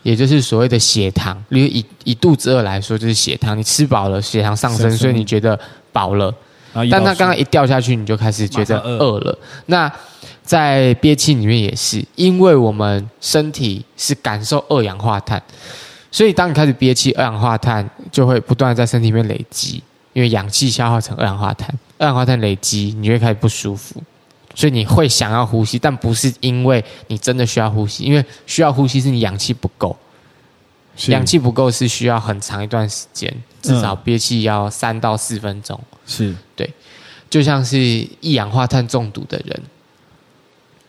也就是所谓的血糖，比如以以肚子饿来说，就是血糖，你吃饱了，血糖上升，所以你觉得饱了。但它刚刚一掉下去，你就开始觉得饿了。那在憋气里面也是，因为我们身体是感受二氧化碳，所以当你开始憋气，二氧化碳就会不断的在身体里面累积，因为氧气消耗成二氧化碳，二氧化碳累积，你就会开始不舒服。所以你会想要呼吸，但不是因为你真的需要呼吸，因为需要呼吸是你氧气不够，氧气不够是需要很长一段时间，至少憋气要三到四分钟。是。对，就像是一氧化碳中毒的人，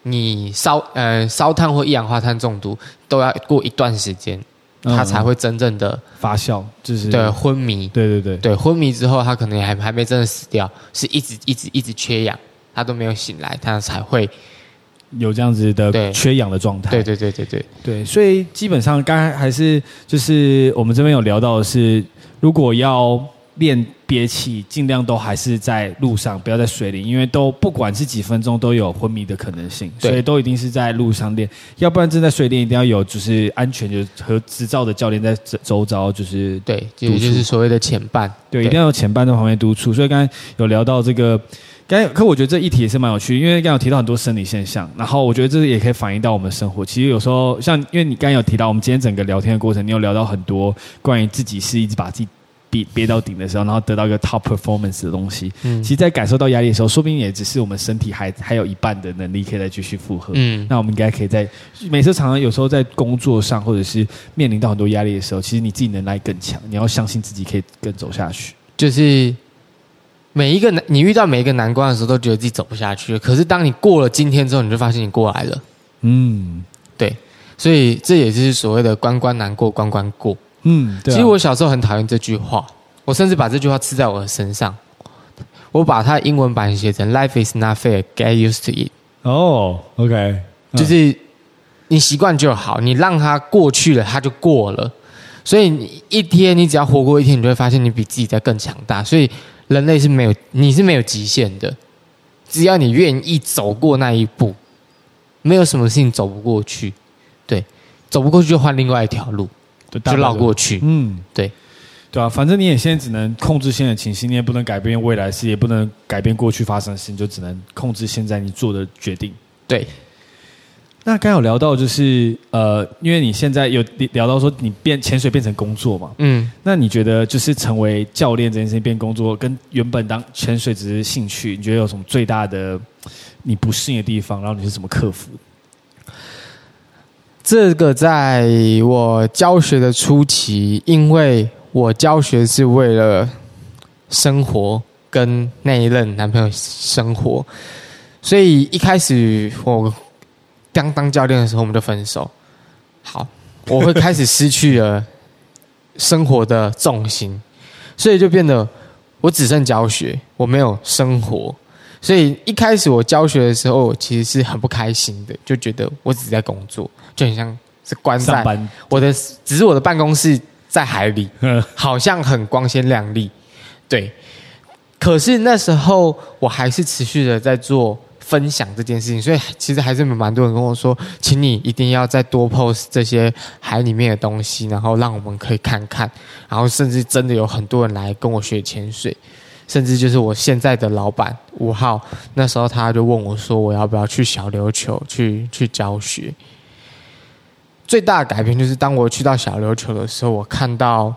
你烧呃烧炭或一氧化碳中毒都要过一段时间，他才会真正的发酵，就是对昏迷。对对对对，昏迷之后他可能还还没真的死掉，是一直一直一直缺氧。他都没有醒来，他才会有这样子的缺氧的状态。对对对对对对，所以基本上刚才还是就是我们这边有聊到的是，如果要练憋气，尽量都还是在路上，不要在水里，因为都不管是几分钟都有昏迷的可能性，所以都一定是在路上练。要不然正在水里一定要有就是安全就和执照的教练在周遭，就是对，也就是所谓的前伴，对，一定要有潜伴在旁边督促。所以刚才有聊到这个。刚才，可我觉得这议题也是蛮有趣，因为刚刚有提到很多生理现象，然后我觉得这也可以反映到我们的生活。其实有时候，像因为你刚刚有提到，我们今天整个聊天的过程，你有聊到很多关于自己是一直把自己憋憋到顶的时候，然后得到一个 top performance 的东西。嗯，其实，在感受到压力的时候，说不定也只是我们身体还还有一半的能力可以再继续负荷。嗯，那我们应该可以在每次常常有时候在工作上，或者是面临到很多压力的时候，其实你自己能耐更强，你要相信自己可以更走下去。就是。每一个难，你遇到每一个难关的时候，都觉得自己走不下去。可是当你过了今天之后，你就发现你过来了。嗯，对，所以这也就是所谓的关关难过关关过。嗯，对啊。其实我小时候很讨厌这句话，我甚至把这句话刺在我的身上。我把它英文版写成 “Life is not fair, get used to it”。哦，OK，就是你习惯就好，你让它过去了，它就过了。所以你一天，你只要活过一天，你就会发现你比自己在更强大。所以。人类是没有，你是没有极限的，只要你愿意走过那一步，没有什么事情走不过去。对，走不过去就换另外一条路，就绕过去。嗯，对，对啊，反正你也现在只能控制现在的情形，你也不能改变未来事，也不能改变过去发生的事情，就只能控制现在你做的决定。对。那刚有聊到，就是呃，因为你现在有聊到说你变潜水变成工作嘛，嗯，那你觉得就是成为教练这件事情变工作，跟原本当潜水只是兴趣，你觉得有什么最大的你不适应的地方？然后你是怎么克服？这个在我教学的初期，因为我教学是为了生活跟那一任男朋友生活，所以一开始我。刚当教练的时候，我们就分手。好，我会开始失去了生活的重心，所以就变得我只剩教学，我没有生活。所以一开始我教学的时候，我其实是很不开心的，就觉得我只在工作，就很像是关在我的，只是我的办公室在海里，好像很光鲜亮丽。对，可是那时候我还是持续的在做。分享这件事情，所以其实还是蛮多人跟我说，请你一定要再多 post 这些海里面的东西，然后让我们可以看看，然后甚至真的有很多人来跟我学潜水，甚至就是我现在的老板五号，那时候他就问我说，我要不要去小琉球去去教学？最大的改变就是当我去到小琉球的时候，我看到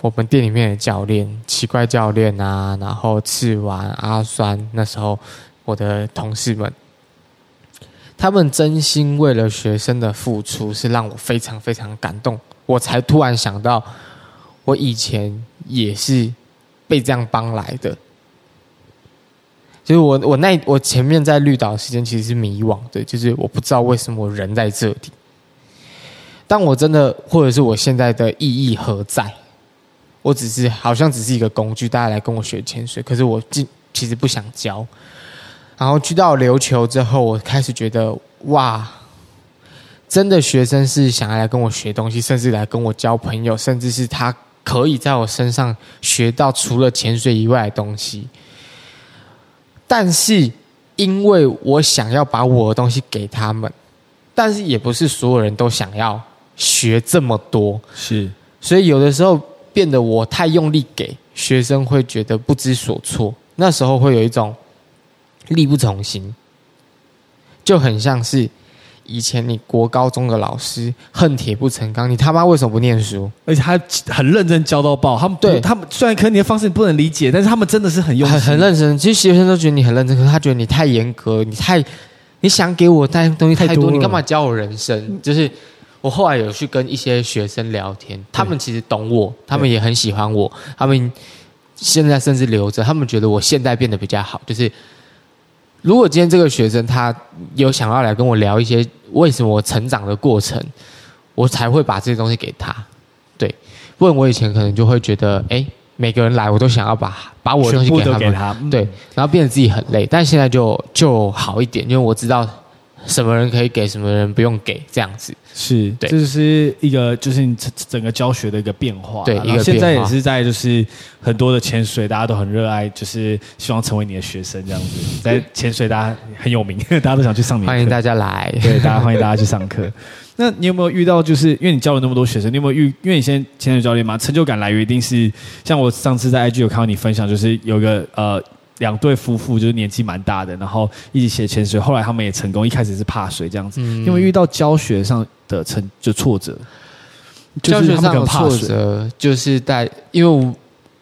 我们店里面的教练，奇怪教练啊，然后赤丸阿酸，那时候。我的同事们，他们真心为了学生的付出，是让我非常非常感动。我才突然想到，我以前也是被这样帮来的。就是我，我那我前面在绿岛的时间其实是迷惘的，就是我不知道为什么我人在这里。但我真的，或者是我现在的意义何在？我只是好像只是一个工具，大家来跟我学潜水，可是我其实不想教。然后去到琉球之后，我开始觉得哇，真的学生是想要来跟我学东西，甚至来跟我交朋友，甚至是他可以在我身上学到除了潜水以外的东西。但是因为我想要把我的东西给他们，但是也不是所有人都想要学这么多，是，所以有的时候变得我太用力给学生，会觉得不知所措。那时候会有一种。力不从心，就很像是以前你国高中的老师恨铁不成钢，你他妈为什么不念书？而且他很认真教到爆。他们对他们虽然可能你的方式你不能理解，但是他们真的是很用心很，很认真。其实学生都觉得你很认真，可是他觉得你太严格，你太你想给我带东西太多，太多你干嘛教我人生？就是我后来有去跟一些学生聊天，他们其实懂我，他们也很喜欢我，他们现在甚至留着，他们觉得我现在变得比较好，就是。如果今天这个学生他有想要来跟我聊一些为什么我成长的过程，我才会把这些东西给他。对，不然我以前可能就会觉得，哎，每个人来我都想要把把我的东西给他们，给他对，然后变得自己很累。但现在就就好一点，因为我知道。什么人可以给，什么人不用给，这样子是，对，这就是一个就是你整整个教学的一个变化。对，一个现在也是在就是很多的潜水，大家都很热爱，就是希望成为你的学生这样子。在潜水，大家很有名，大家都想去上你。欢迎大家来，对，大家欢迎大家去上课。那你有没有遇到，就是因为你教了那么多学生，你有没有遇？因为你现在潜水教练嘛，成就感来源一定是像我上次在 IG 有看到你分享，就是有一个呃。两对夫妇就是年纪蛮大的，然后一起学潜水，后来他们也成功。一开始是怕水这样子，嗯、因为遇到教学上的成就挫折，教学上的挫折就是在，因为我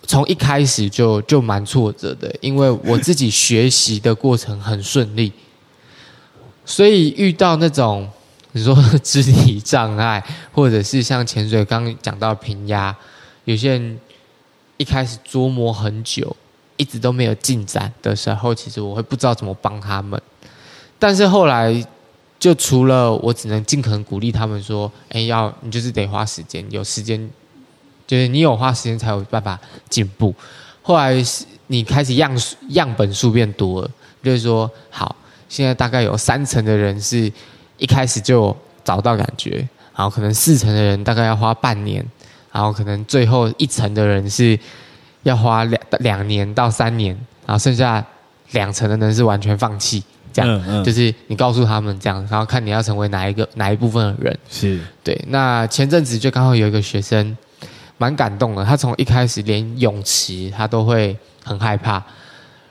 从一开始就就蛮挫折的，因为我自己学习的过程很顺利，所以遇到那种你说肢体障碍，或者是像潜水刚刚讲到平压，有些人一开始琢磨很久。一直都没有进展的时候，其实我会不知道怎么帮他们。但是后来，就除了我只能尽可能鼓励他们说：“哎，要你就是得花时间，有时间就是你有花时间才有办法进步。”后来你开始样样本数变多了，就是说，好，现在大概有三成的人是一开始就找到感觉，然后可能四成的人大概要花半年，然后可能最后一层的人是。要花两两年到三年，然后剩下两成的人是完全放弃，这样、嗯嗯、就是你告诉他们这样，然后看你要成为哪一个哪一部分的人。是对。那前阵子就刚好有一个学生蛮感动的，他从一开始连泳池他都会很害怕，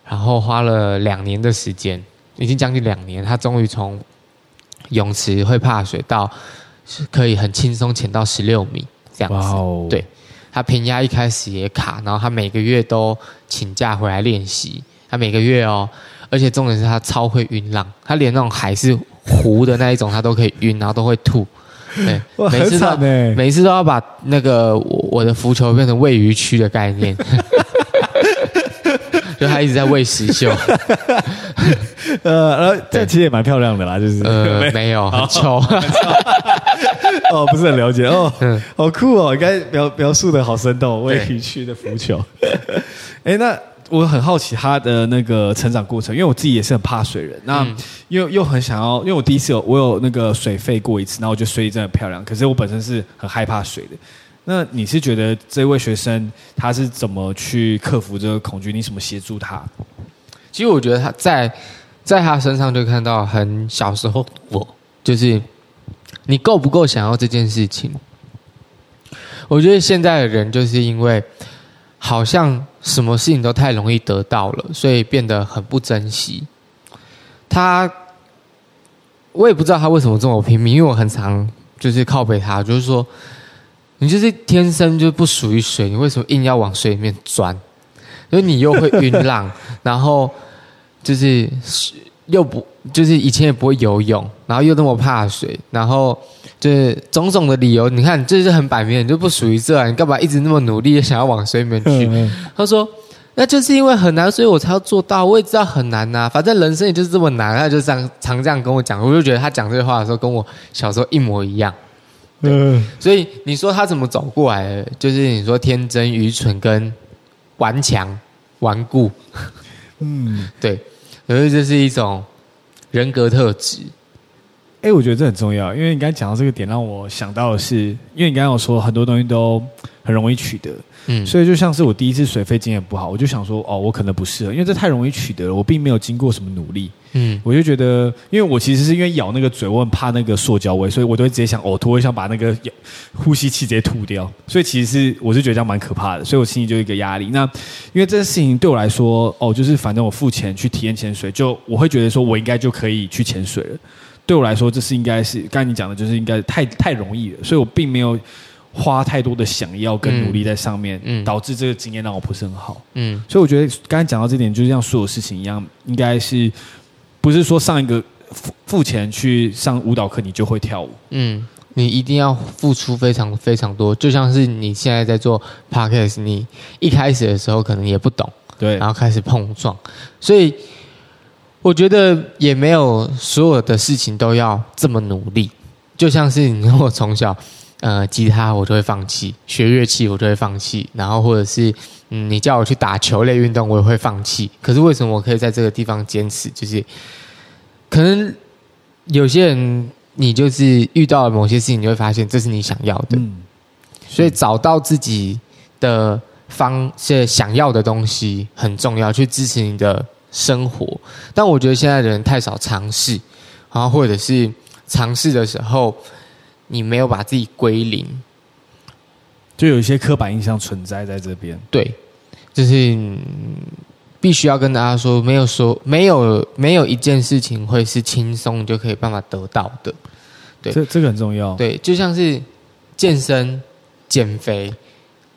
然后花了两年的时间，已经将近两年，他终于从泳池会怕水到可以很轻松潜到十六米这样子。哇哦，对。他平压一开始也卡，然后他每个月都请假回来练习。他每个月哦，而且重点是他超会晕浪，他连那种海是糊的那一种他都可以晕，然后都会吐。对，每次都每次都要把那个我我的浮球变成喂鱼区的概念。就他一直在喂石秀，呃，这其实也蛮漂亮的啦，就是。呃，没有 很丑，哦，不是很了解。哦，嗯，好酷哦，应该描描述的好生动，喂鱼区的浮球。哎，那我很好奇他的那个成长过程，因为我自己也是很怕水人，那又又很想要，因为我第一次有我有那个水肺过一次，然后我觉得水里真的很漂亮，可是我本身是很害怕水的。那你是觉得这位学生他是怎么去克服这个恐惧？你怎么协助他？其实我觉得他在在他身上就看到很小时候我就是你够不够想要这件事情？我觉得现在的人就是因为好像什么事情都太容易得到了，所以变得很不珍惜。他，我也不知道他为什么这么拼命，因为我很常就是靠北他，就是说你就是天生就不属于水，你为什么硬要往水里面钻？因为你又会晕浪，然后就是又不就是以前也不会游泳，然后又那么怕水，然后就是种种的理由。你看，这就是很摆明，你就不属于这，你干嘛一直那么努力想要往水里面去？他说。那就是因为很难，所以我才要做到。我也知道很难呐、啊，反正人生也就是这么难。他就这样常这样跟我讲，我就觉得他讲这句话的时候跟我小时候一模一样。嗯，所以你说他怎么走过来的？就是你说天真、愚蠢跟顽强、顽固。嗯，对，所以这是一种人格特质。哎，我觉得这很重要，因为你刚才讲到这个点，让我想到的是，因为你刚刚有说很多东西都很容易取得。嗯，所以就像是我第一次水肺经验不好，我就想说，哦，我可能不适合，因为这太容易取得了，我并没有经过什么努力。嗯，我就觉得，因为我其实是因为咬那个嘴，我很怕那个塑胶味，所以我都会直接想呕吐，我想把那个呼吸器直接吐掉。所以其实是我是觉得这样蛮可怕的，所以我心里就有一个压力。那因为这件事情对我来说，哦，就是反正我付钱去体验潜水，就我会觉得说我应该就可以去潜水了。对我来说，这是应该是刚才你讲的，就是应该太太容易了，所以我并没有。花太多的想要跟努力在上面，嗯，导致这个经验让我不是很好。嗯，所以我觉得刚才讲到这点，就是像所有事情一样，应该是不是说上一个付付钱去上舞蹈课，你就会跳舞？嗯，你一定要付出非常非常多。就像是你现在在做 podcast，你一开始的时候可能也不懂，对，然后开始碰撞，所以我觉得也没有所有的事情都要这么努力。就像是你跟我从小。呃，吉他我就会放弃，学乐器我就会放弃，然后或者是嗯，你叫我去打球类运动，我也会放弃。可是为什么我可以在这个地方坚持？就是可能有些人，你就是遇到了某些事情，你会发现这是你想要的，嗯，所以找到自己的方，是想要的东西很重要，去支持你的生活。但我觉得现在的人太少尝试，然后或者是尝试的时候。你没有把自己归零，就有一些刻板印象存在在这边。对，就是必须要跟大家说，没有说没有没有一件事情会是轻松就可以办法得到的。对，这这个很重要。对，就像是健身、减肥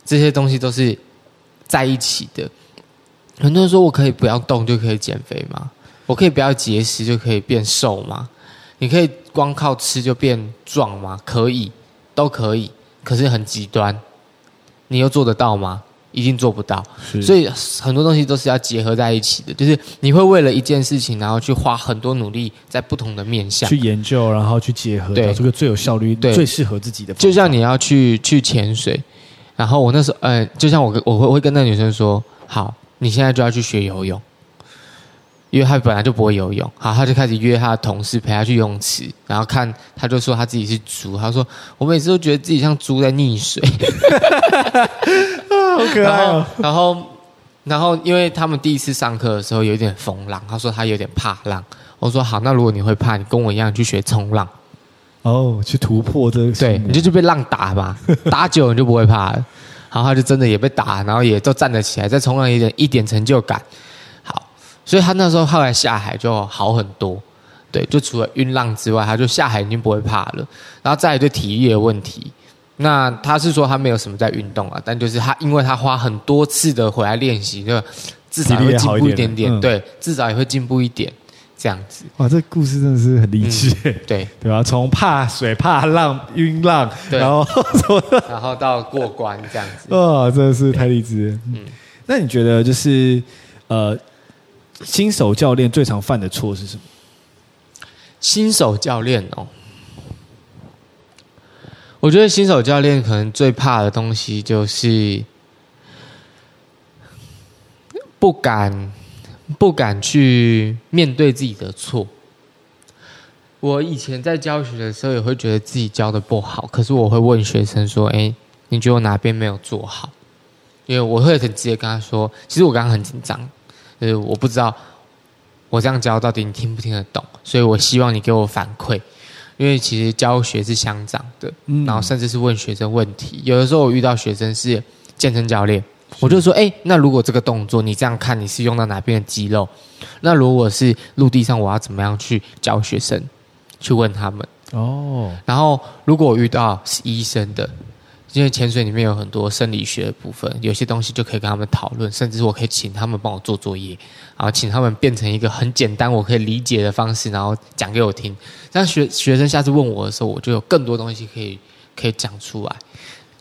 这些东西都是在一起的。很多人说我可以不要动就可以减肥吗？我可以不要节食就可以变瘦吗？你可以光靠吃就变壮吗？可以，都可以。可是很极端，你又做得到吗？一定做不到。所以很多东西都是要结合在一起的。就是你会为了一件事情，然后去花很多努力，在不同的面向去研究，然后去结合，对这个最有效率、对最适合自己的。就像你要去去潜水，然后我那时候，呃，就像我跟我会会跟那女生说，好，你现在就要去学游泳。因为他本来就不会游泳，好，他就开始约他的同事陪他去游泳池，然后看，他就说他自己是猪，他说我每次都觉得自己像猪在溺水，好可爱哦。然后，然后，因为他们第一次上课的时候有点风浪，他说他有点怕浪。我说好，那如果你会怕，你跟我一样去学冲浪，哦，去突破这个，对，你就去被浪打吧，打久了你就不会怕了。然后他就真的也被打，然后也都站得起来，在冲浪一点一点成就感。所以他那时候后来下海就好很多，对，就除了晕浪之外，他就下海已经不会怕了。然后再来就体力的问题，那他是说他没有什么在运动啊，但就是他因为他花很多次的回来练习，就至少会进步一点点，对，至少也会进步一点，这样子。哇，这故事真的是很励志，嗯，对 对吧？从怕水、怕浪、晕浪，对然后 然后到过关这样子，哇，真的是太励志了。嗯，那你觉得就是呃？新手教练最常犯的错是什么？新手教练哦，我觉得新手教练可能最怕的东西就是不敢不敢去面对自己的错。我以前在教学的时候也会觉得自己教的不好，可是我会问学生说：“哎，你觉得我哪边没有做好？”因为我会很直接跟他说：“其实我刚刚很紧张。”呃，我不知道我这样教到底你听不听得懂？所以我希望你给我反馈，因为其实教学是相长的，嗯、然后甚至是问学生问题。有的时候我遇到学生是健身教练，我就说：哎，那如果这个动作你这样看，你是用到哪边的肌肉？那如果是陆地上，我要怎么样去教学生？去问他们哦。然后如果我遇到是医生的。因为潜水里面有很多生理学的部分，有些东西就可以跟他们讨论，甚至我可以请他们帮我做作业，然后请他们变成一个很简单我可以理解的方式，然后讲给我听。这样学学生下次问我的时候，我就有更多东西可以可以讲出来。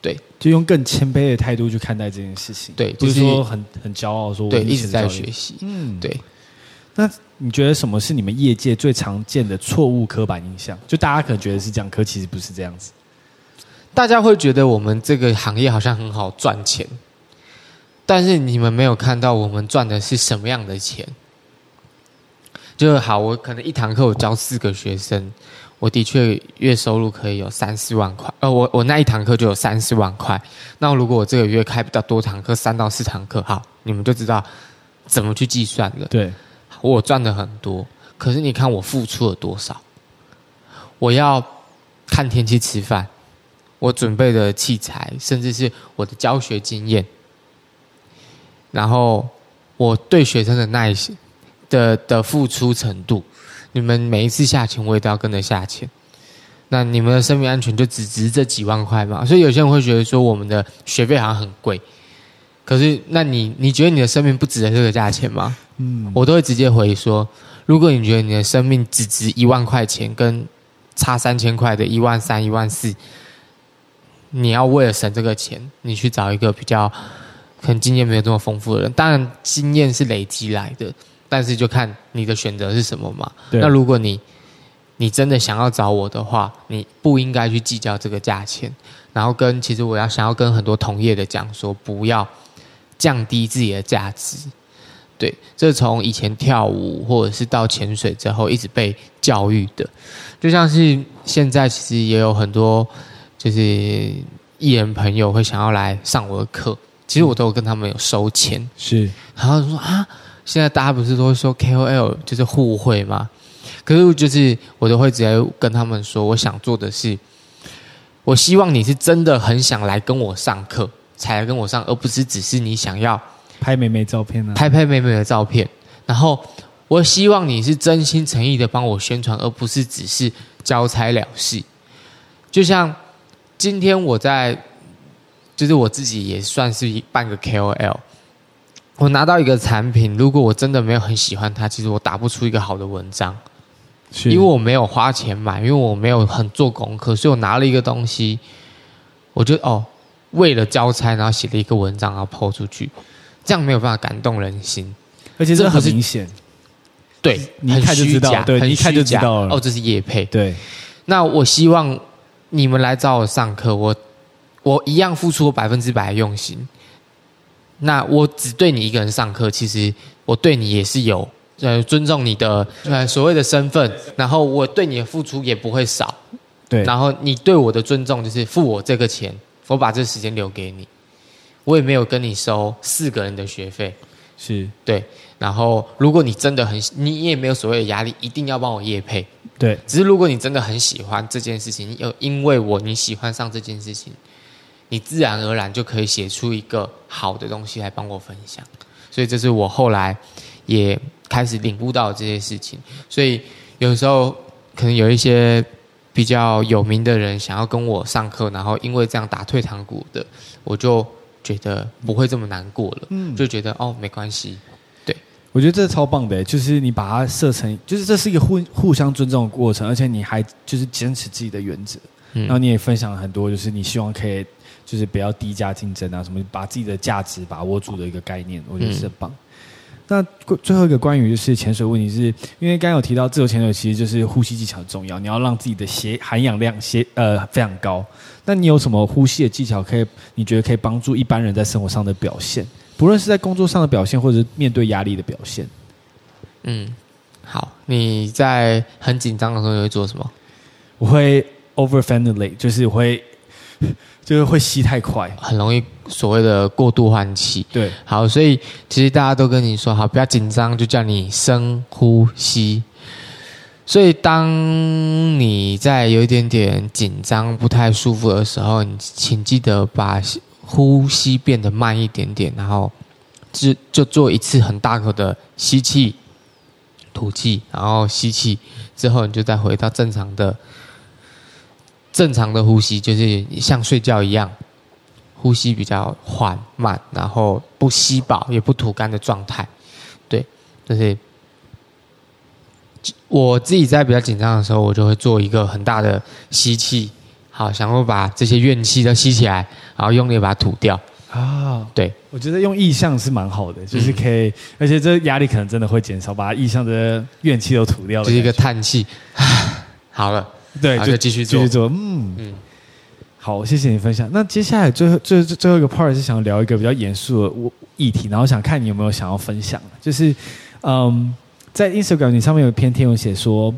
对，就用更谦卑的态度去看待这件事情。对，就是说很很骄傲说我对一直在学习。嗯，对。那你觉得什么是你们业界最常见的错误刻板印象？就大家可能觉得是这样，可其实不是这样子。大家会觉得我们这个行业好像很好赚钱，但是你们没有看到我们赚的是什么样的钱。就好，我可能一堂课我教四个学生，我的确月收入可以有三四万块。呃，我我那一堂课就有三四万块。那如果我这个月开比较多堂课，三到四堂课，好，你们就知道怎么去计算了。对，我赚的很多，可是你看我付出了多少？我要看天气吃饭。我准备的器材，甚至是我的教学经验，然后我对学生的耐心的的付出程度，你们每一次下潜，我也都要跟着下潜。那你们的生命安全就只值这几万块吗？所以有些人会觉得说，我们的学费好像很贵。可是，那你你觉得你的生命不值得这个价钱吗？嗯，我都会直接回说，如果你觉得你的生命只值一万块钱，跟差三千块的一万三、一万四。你要为了省这个钱，你去找一个比较可能经验没有这么丰富的人。当然，经验是累积来的，但是就看你的选择是什么嘛。那如果你你真的想要找我的话，你不应该去计较这个价钱。然后跟其实我要想要跟很多同业的讲说，不要降低自己的价值。对，这从以前跳舞或者是到潜水之后一直被教育的，就像是现在其实也有很多。就是艺人朋友会想要来上我的课，其实我都有跟他们有收钱，是。然后说啊，现在大家不是都会说 KOL 就是互惠吗？可是就是我都会直接跟他们说，我想做的是，我希望你是真的很想来跟我上课才来跟我上，而不是只是你想要拍美美照片呢、啊，拍拍美美的照片。然后我希望你是真心诚意的帮我宣传，而不是只是交差了事，就像。今天我在，就是我自己也算是半个 KOL。我拿到一个产品，如果我真的没有很喜欢它，其实我打不出一个好的文章，是。因为我没有花钱买，因为我没有很做功课，所以我拿了一个东西，我就哦，为了交差，然后写了一个文章，然后抛出去，这样没有办法感动人心，而且这很明显，对，你一看就知道，对，你一看就知道了，哦，这是叶配，对，那我希望。你们来找我上课，我我一样付出我百分之百的用心。那我只对你一个人上课，其实我对你也是有呃尊重你的呃所谓的身份，然后我对你的付出也不会少。对，然后你对我的尊重就是付我这个钱，我把这个时间留给你，我也没有跟你收四个人的学费。是对，然后如果你真的很，你也没有所谓的压力，一定要帮我夜配。对，只是如果你真的很喜欢这件事情，又因为我你喜欢上这件事情，你自然而然就可以写出一个好的东西来帮我分享。所以这是我后来也开始领悟到这些事情。所以有时候可能有一些比较有名的人想要跟我上课，然后因为这样打退堂鼓的，我就。觉得不会这么难过了，嗯，就觉得哦，没关系。对，我觉得这超棒的，就是你把它设成，就是这是一个互互相尊重的过程，而且你还就是坚持自己的原则，嗯，然后你也分享了很多，就是你希望可以就是不要低价竞争啊，什么把自己的价值把握住的一个概念，我觉得是很棒。嗯那最后一个关于就是潜水问题是，是因为刚刚有提到自由潜水其实就是呼吸技巧很重要，你要让自己的血含氧量血呃非常高。那你有什么呼吸的技巧可以？你觉得可以帮助一般人在生活上的表现，不论是在工作上的表现，或者是面对压力的表现？嗯，好，你在很紧张的时候你会做什么？我会 overventilate，就是我会。就是会吸太快，很容易所谓的过度换气。对，好，所以其实大家都跟你说好，不要紧张，就叫你深呼吸。所以当你在有一点点紧张、不太舒服的时候，你请记得把呼吸变得慢一点点，然后就就做一次很大口的吸气、吐气，然后吸气之后，你就再回到正常的。正常的呼吸就是像睡觉一样，呼吸比较缓慢，然后不吸饱也不吐干的状态。对，就是我自己在比较紧张的时候，我就会做一个很大的吸气，好，想要把这些怨气都吸起来，然后用力把它吐掉。啊，对，我觉得用意象是蛮好的，就是可以，嗯、而且这压力可能真的会减少，把意象的怨气都吐掉。就是一个叹气，好了。对，就继续做，继续做。嗯嗯，好，谢谢你分享。那接下来最后最最后一个 part 是想聊一个比较严肃的议题，然后想看你有没有想要分享。就是，嗯，在 Instagram 你上面有一篇贴文写说，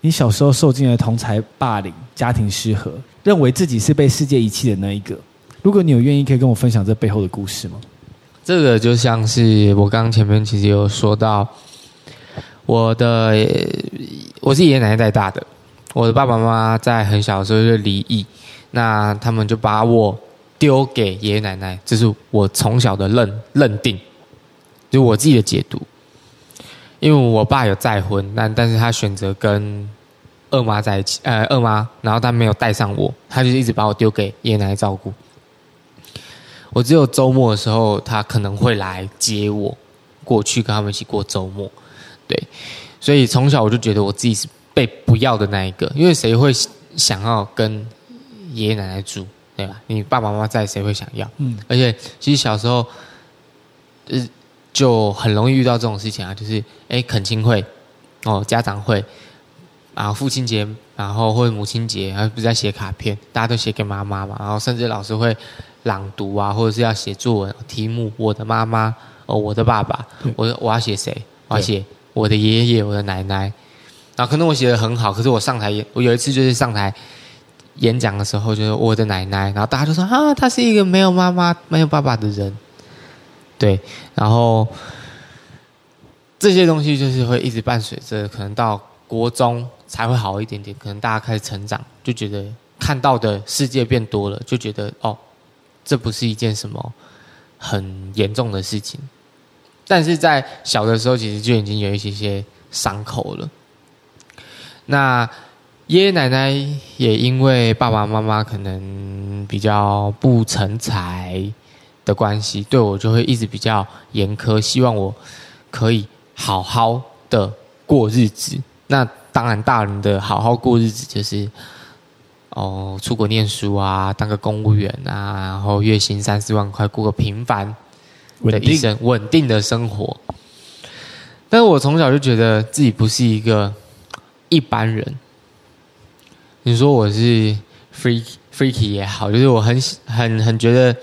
你小时候受尽了同才霸凌，家庭失和，认为自己是被世界遗弃的那一个。如果你有愿意，可以跟我分享这背后的故事吗？这个就像是我刚刚前面其实有说到，我的我是爷爷奶奶带大的。我的爸爸妈妈在很小的时候就离异，那他们就把我丢给爷爷奶奶，这是我从小的认认定，就我自己的解读。因为我爸有再婚，但但是他选择跟二妈在一起，呃，二妈，然后他没有带上我，他就一直把我丢给爷爷奶奶照顾。我只有周末的时候，他可能会来接我过去跟他们一起过周末，对，所以从小我就觉得我自己是。被不要的那一个，因为谁会想要跟爷爷奶奶住，对吧？你爸爸妈妈在，谁会想要？嗯，而且其实小时候，呃，就很容易遇到这种事情啊，就是哎，恳亲会，哦，家长会，啊父亲节，然后或者母亲节，然后不是在写卡片，大家都写给妈妈嘛，然后甚至老师会朗读啊，或者是要写作文，题目，我的妈妈，哦，我的爸爸，我我要写谁？我要写我的爷爷，我的奶奶。然后可能我写的很好，可是我上台演，我有一次就是上台演讲的时候，就是我的奶奶，然后大家就说啊，她是一个没有妈妈、没有爸爸的人，对，然后这些东西就是会一直伴随着，可能到国中才会好一点点，可能大家开始成长，就觉得看到的世界变多了，就觉得哦，这不是一件什么很严重的事情，但是在小的时候，其实就已经有一些些伤口了。那爷爷奶奶也因为爸爸妈妈可能比较不成才的关系，对我就会一直比较严苛，希望我可以好好的过日子。那当然，大人的好好过日子就是哦，出国念书啊，当个公务员啊，然后月薪三四万块，过个平凡的一生，稳定的生活。但是我从小就觉得自己不是一个。一般人，你说我是 freak freaky 也好，就是我很很很觉得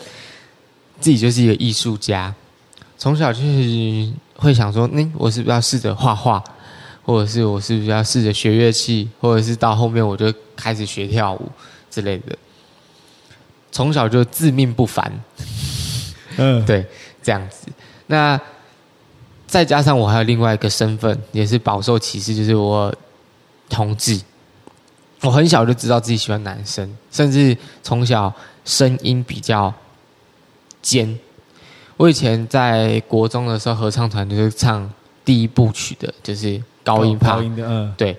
自己就是一个艺术家，从小就是会想说，那我是不是要试着画画，或者是我是不是要试着学乐器，或者是到后面我就开始学跳舞之类的。从小就自命不凡，嗯，对，这样子。那再加上我还有另外一个身份，也是饱受歧视，就是我。同志，我很小就知道自己喜欢男生，甚至从小声音比较尖。我以前在国中的时候，合唱团就是唱第一部曲的，就是高音炮，高音的，嗯，对。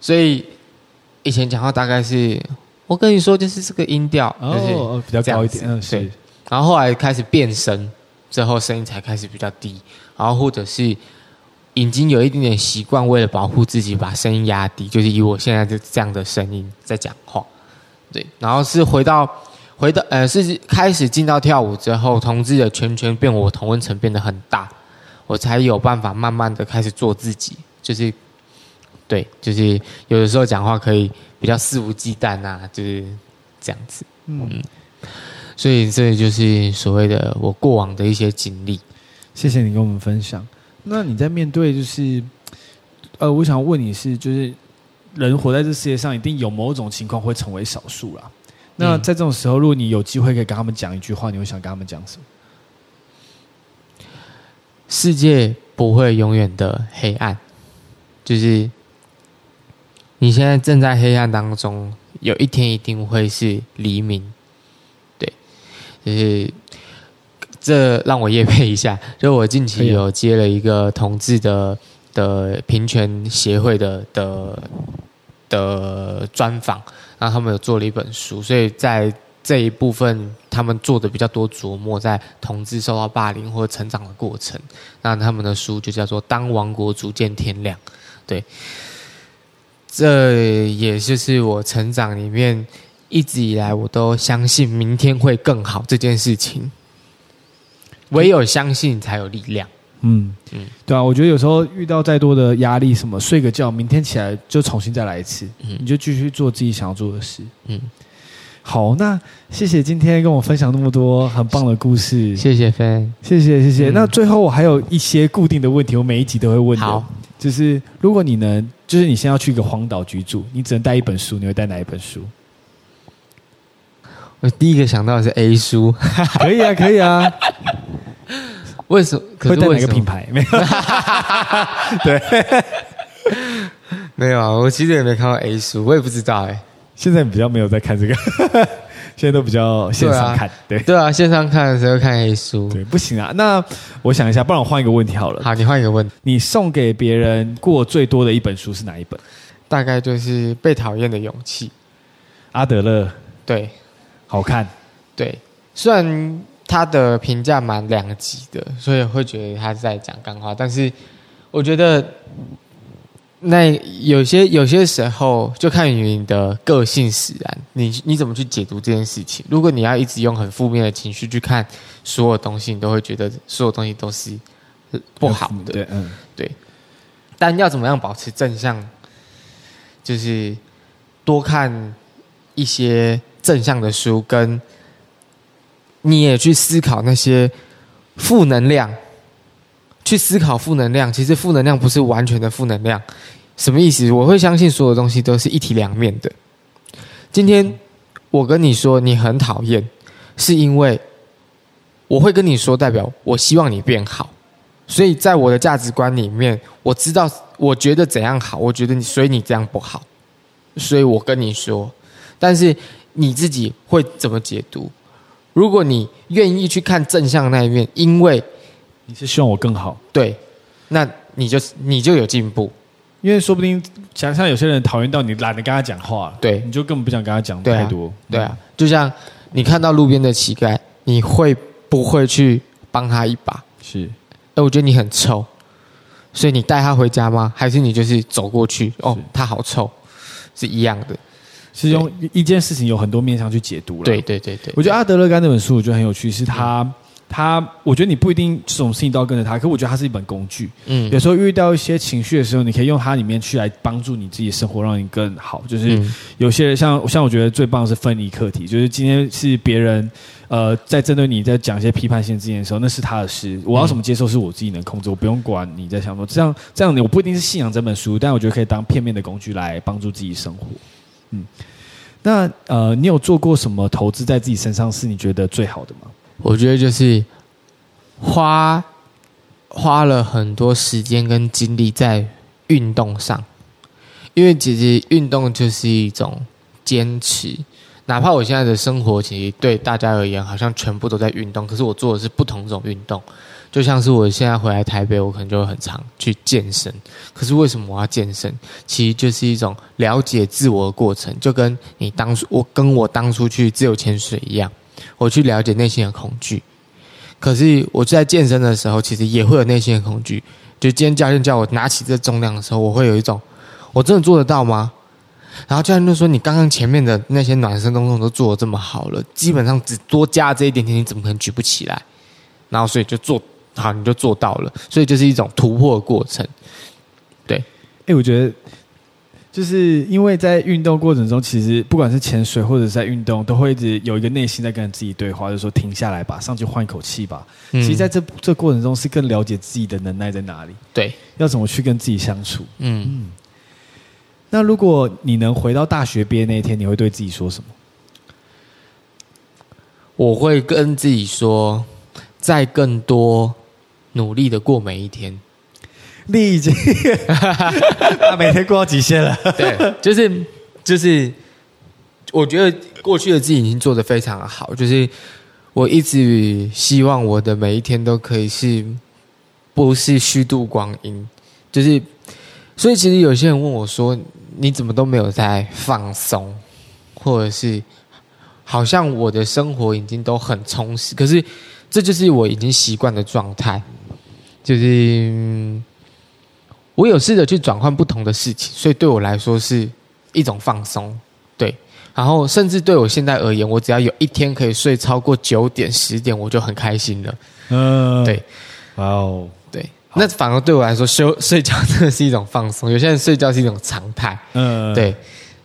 所以以前讲话大概是，我跟你说就是这个音调，就是哦，比较高一点，嗯，是。然后后来开始变声，之后声音才开始比较低，然后或者是。已经有一点点习惯，为了保护自己，把声音压低，就是以我现在这这样的声音在讲话。对，然后是回到回到呃，是开始进到跳舞之后，同志的圈圈变我同温层变得很大，我才有办法慢慢的开始做自己。就是对，就是有的时候讲话可以比较肆无忌惮啊，就是这样子。嗯，嗯，所以这就是所谓的我过往的一些经历。谢谢你跟我们分享。那你在面对就是，呃，我想问你是，就是人活在这世界上，一定有某种情况会成为少数啦。那在这种时候，如果你有机会可以跟他们讲一句话，你会想跟他们讲什么？世界不会永远的黑暗，就是你现在正在黑暗当中，有一天一定会是黎明。对，就是这让我夜配一下，就我近期有接了一个同志的的平权协会的的的专访，然后他们有做了一本书，所以在。这一部分他们做的比较多琢磨在同志受到霸凌或成长的过程，那他们的书就叫做《当王国逐渐天亮》。对，这也就是我成长里面一直以来我都相信明天会更好这件事情。唯有相信才有力量。嗯嗯，对啊，我觉得有时候遇到再多的压力，什么睡个觉，明天起来就重新再来一次，嗯，你就继续做自己想要做的事。嗯。好，那谢谢今天跟我分享那么多很棒的故事，谢谢飞，谢谢谢谢。嗯、那最后我还有一些固定的问题，我每一集都会问的。好，就是如果你能，就是你先要去一个荒岛居住，你只能带一本书，你会带哪一本书？我第一个想到的是 A 书，可以啊，可以啊。为什么？可是为什么会带哪个品牌？没有。对，没有啊。我其实也没看过 A 书，我也不知道哎、欸。现在比较没有在看这个，现在都比较线上看，对对，对啊，线上看的时候看 A 书，对，不行啊。那我想一下，不然我换一个问题好了。好，你换一个问题。你送给别人过最多的一本书是哪一本？大概就是《被讨厌的勇气》。阿德勒。对，好看。对，虽然他的评价蛮两极的，所以会觉得他在讲干话，但是我觉得。那有些有些时候就看你的个性使然，你你怎么去解读这件事情？如果你要一直用很负面的情绪去看所有东西，你都会觉得所有东西都是不好的。对，嗯，对。但要怎么样保持正向？就是多看一些正向的书，跟你也去思考那些负能量。去思考负能量，其实负能量不是完全的负能量。什么意思？我会相信所有东西都是一体两面的。今天我跟你说你很讨厌，是因为我会跟你说，代表我希望你变好。所以在我的价值观里面，我知道我觉得怎样好，我觉得你所以你这样不好，所以我跟你说。但是你自己会怎么解读？如果你愿意去看正向那一面，因为你是希望我更好，对，那你就你就有进步。因为说不定，想像有些人讨厌到你懒得跟他讲话，对，你就根本不想跟他讲太多。对啊，对啊，就像你看到路边的乞丐，你会不会去帮他一把？是，哎，我觉得你很臭，所以你带他回家吗？还是你就是走过去？哦，他好臭，是一样的，是用一件事情有很多面向去解读了。对对对对，我觉得阿德勒干那本书我觉得很有趣，是他。嗯他，我觉得你不一定这种事情都要跟着他，可我觉得它是一本工具。嗯，有时候遇到一些情绪的时候，你可以用它里面去来帮助你自己的生活，让你更好。就是有些人像像我觉得最棒的是分离课题，就是今天是别人呃在针对你在讲一些批判性字眼的时候，那是他的事，我要怎么接受是我自己能控制，我不用管你在想说这样这样，我不一定是信仰这本书，但我觉得可以当片面的工具来帮助自己生活。嗯，那呃，你有做过什么投资在自己身上是你觉得最好的吗？我觉得就是花花了很多时间跟精力在运动上，因为其实运动就是一种坚持。哪怕我现在的生活其实对大家而言好像全部都在运动，可是我做的是不同种运动。就像是我现在回来台北，我可能就会很常去健身。可是为什么我要健身？其实就是一种了解自我的过程，就跟你当初我跟我当初去自由潜水一样。我去了解内心的恐惧，可是我在健身的时候，其实也会有内心的恐惧。就今天教练叫我拿起这重量的时候，我会有一种，我真的做得到吗？然后教练就说：“你刚刚前面的那些暖身动作都做得这么好了，基本上只多加这一点点，你怎么可能举不起来？”然后所以就做好，你就做到了。所以就是一种突破的过程。对，哎，我觉得。就是因为在运动过程中，其实不管是潜水或者是在运动，都会一直有一个内心在跟自己对话，就是说停下来吧，上去换一口气吧。嗯、其实在这这过程中，是更了解自己的能耐在哪里，对，要怎么去跟自己相处。嗯嗯。那如果你能回到大学毕业那一天，你会对自己说什么？我会跟自己说，在更多努力的过每一天。你已经他每天过到极限了。对，就是就是，我觉得过去的自己已经做的非常的好。就是我一直希望我的每一天都可以是，不是虚度光阴。就是，所以其实有些人问我说：“你怎么都没有在放松？”或者是好像我的生活已经都很充实，可是这就是我已经习惯的状态，就是。我有试着去转换不同的事情，所以对我来说是一种放松，对。然后甚至对我现在而言，我只要有一天可以睡超过九点、十点，我就很开心了。嗯，对。哇哦，对。那反而对我来说，休睡觉 真的是一种放松。有些人睡觉是一种常态。嗯，对。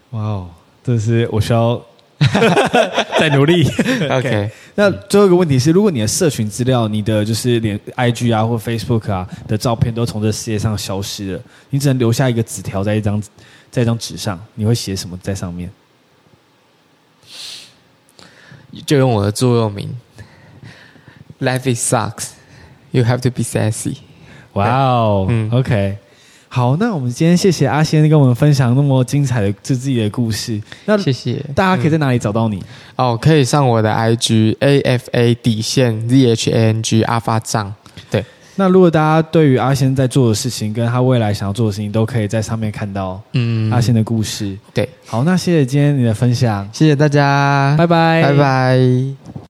哇哦，这是我需要。在努力。OK，那最后一个问题是：如果你的社群资料、你的就是连 IG 啊或 Facebook 啊的照片都从这世界上消失了，你只能留下一个纸条在一张在一张纸上，你会写什么在上面？就用我的座右铭：Life is sucks, you have to be sassy。哇哦，嗯，OK。好，那我们今天谢谢阿仙跟我们分享那么精彩的自自己的故事。那谢谢大家可以在哪里找到你？嗯、哦，可以上我的 IG A F A 底线 Z H A N G 阿发账。对，那如果大家对于阿仙在做的事情，跟他未来想要做的事情，都可以在上面看到。嗯，阿仙的故事。对，好，那谢谢今天你的分享，谢谢大家，拜拜，拜拜。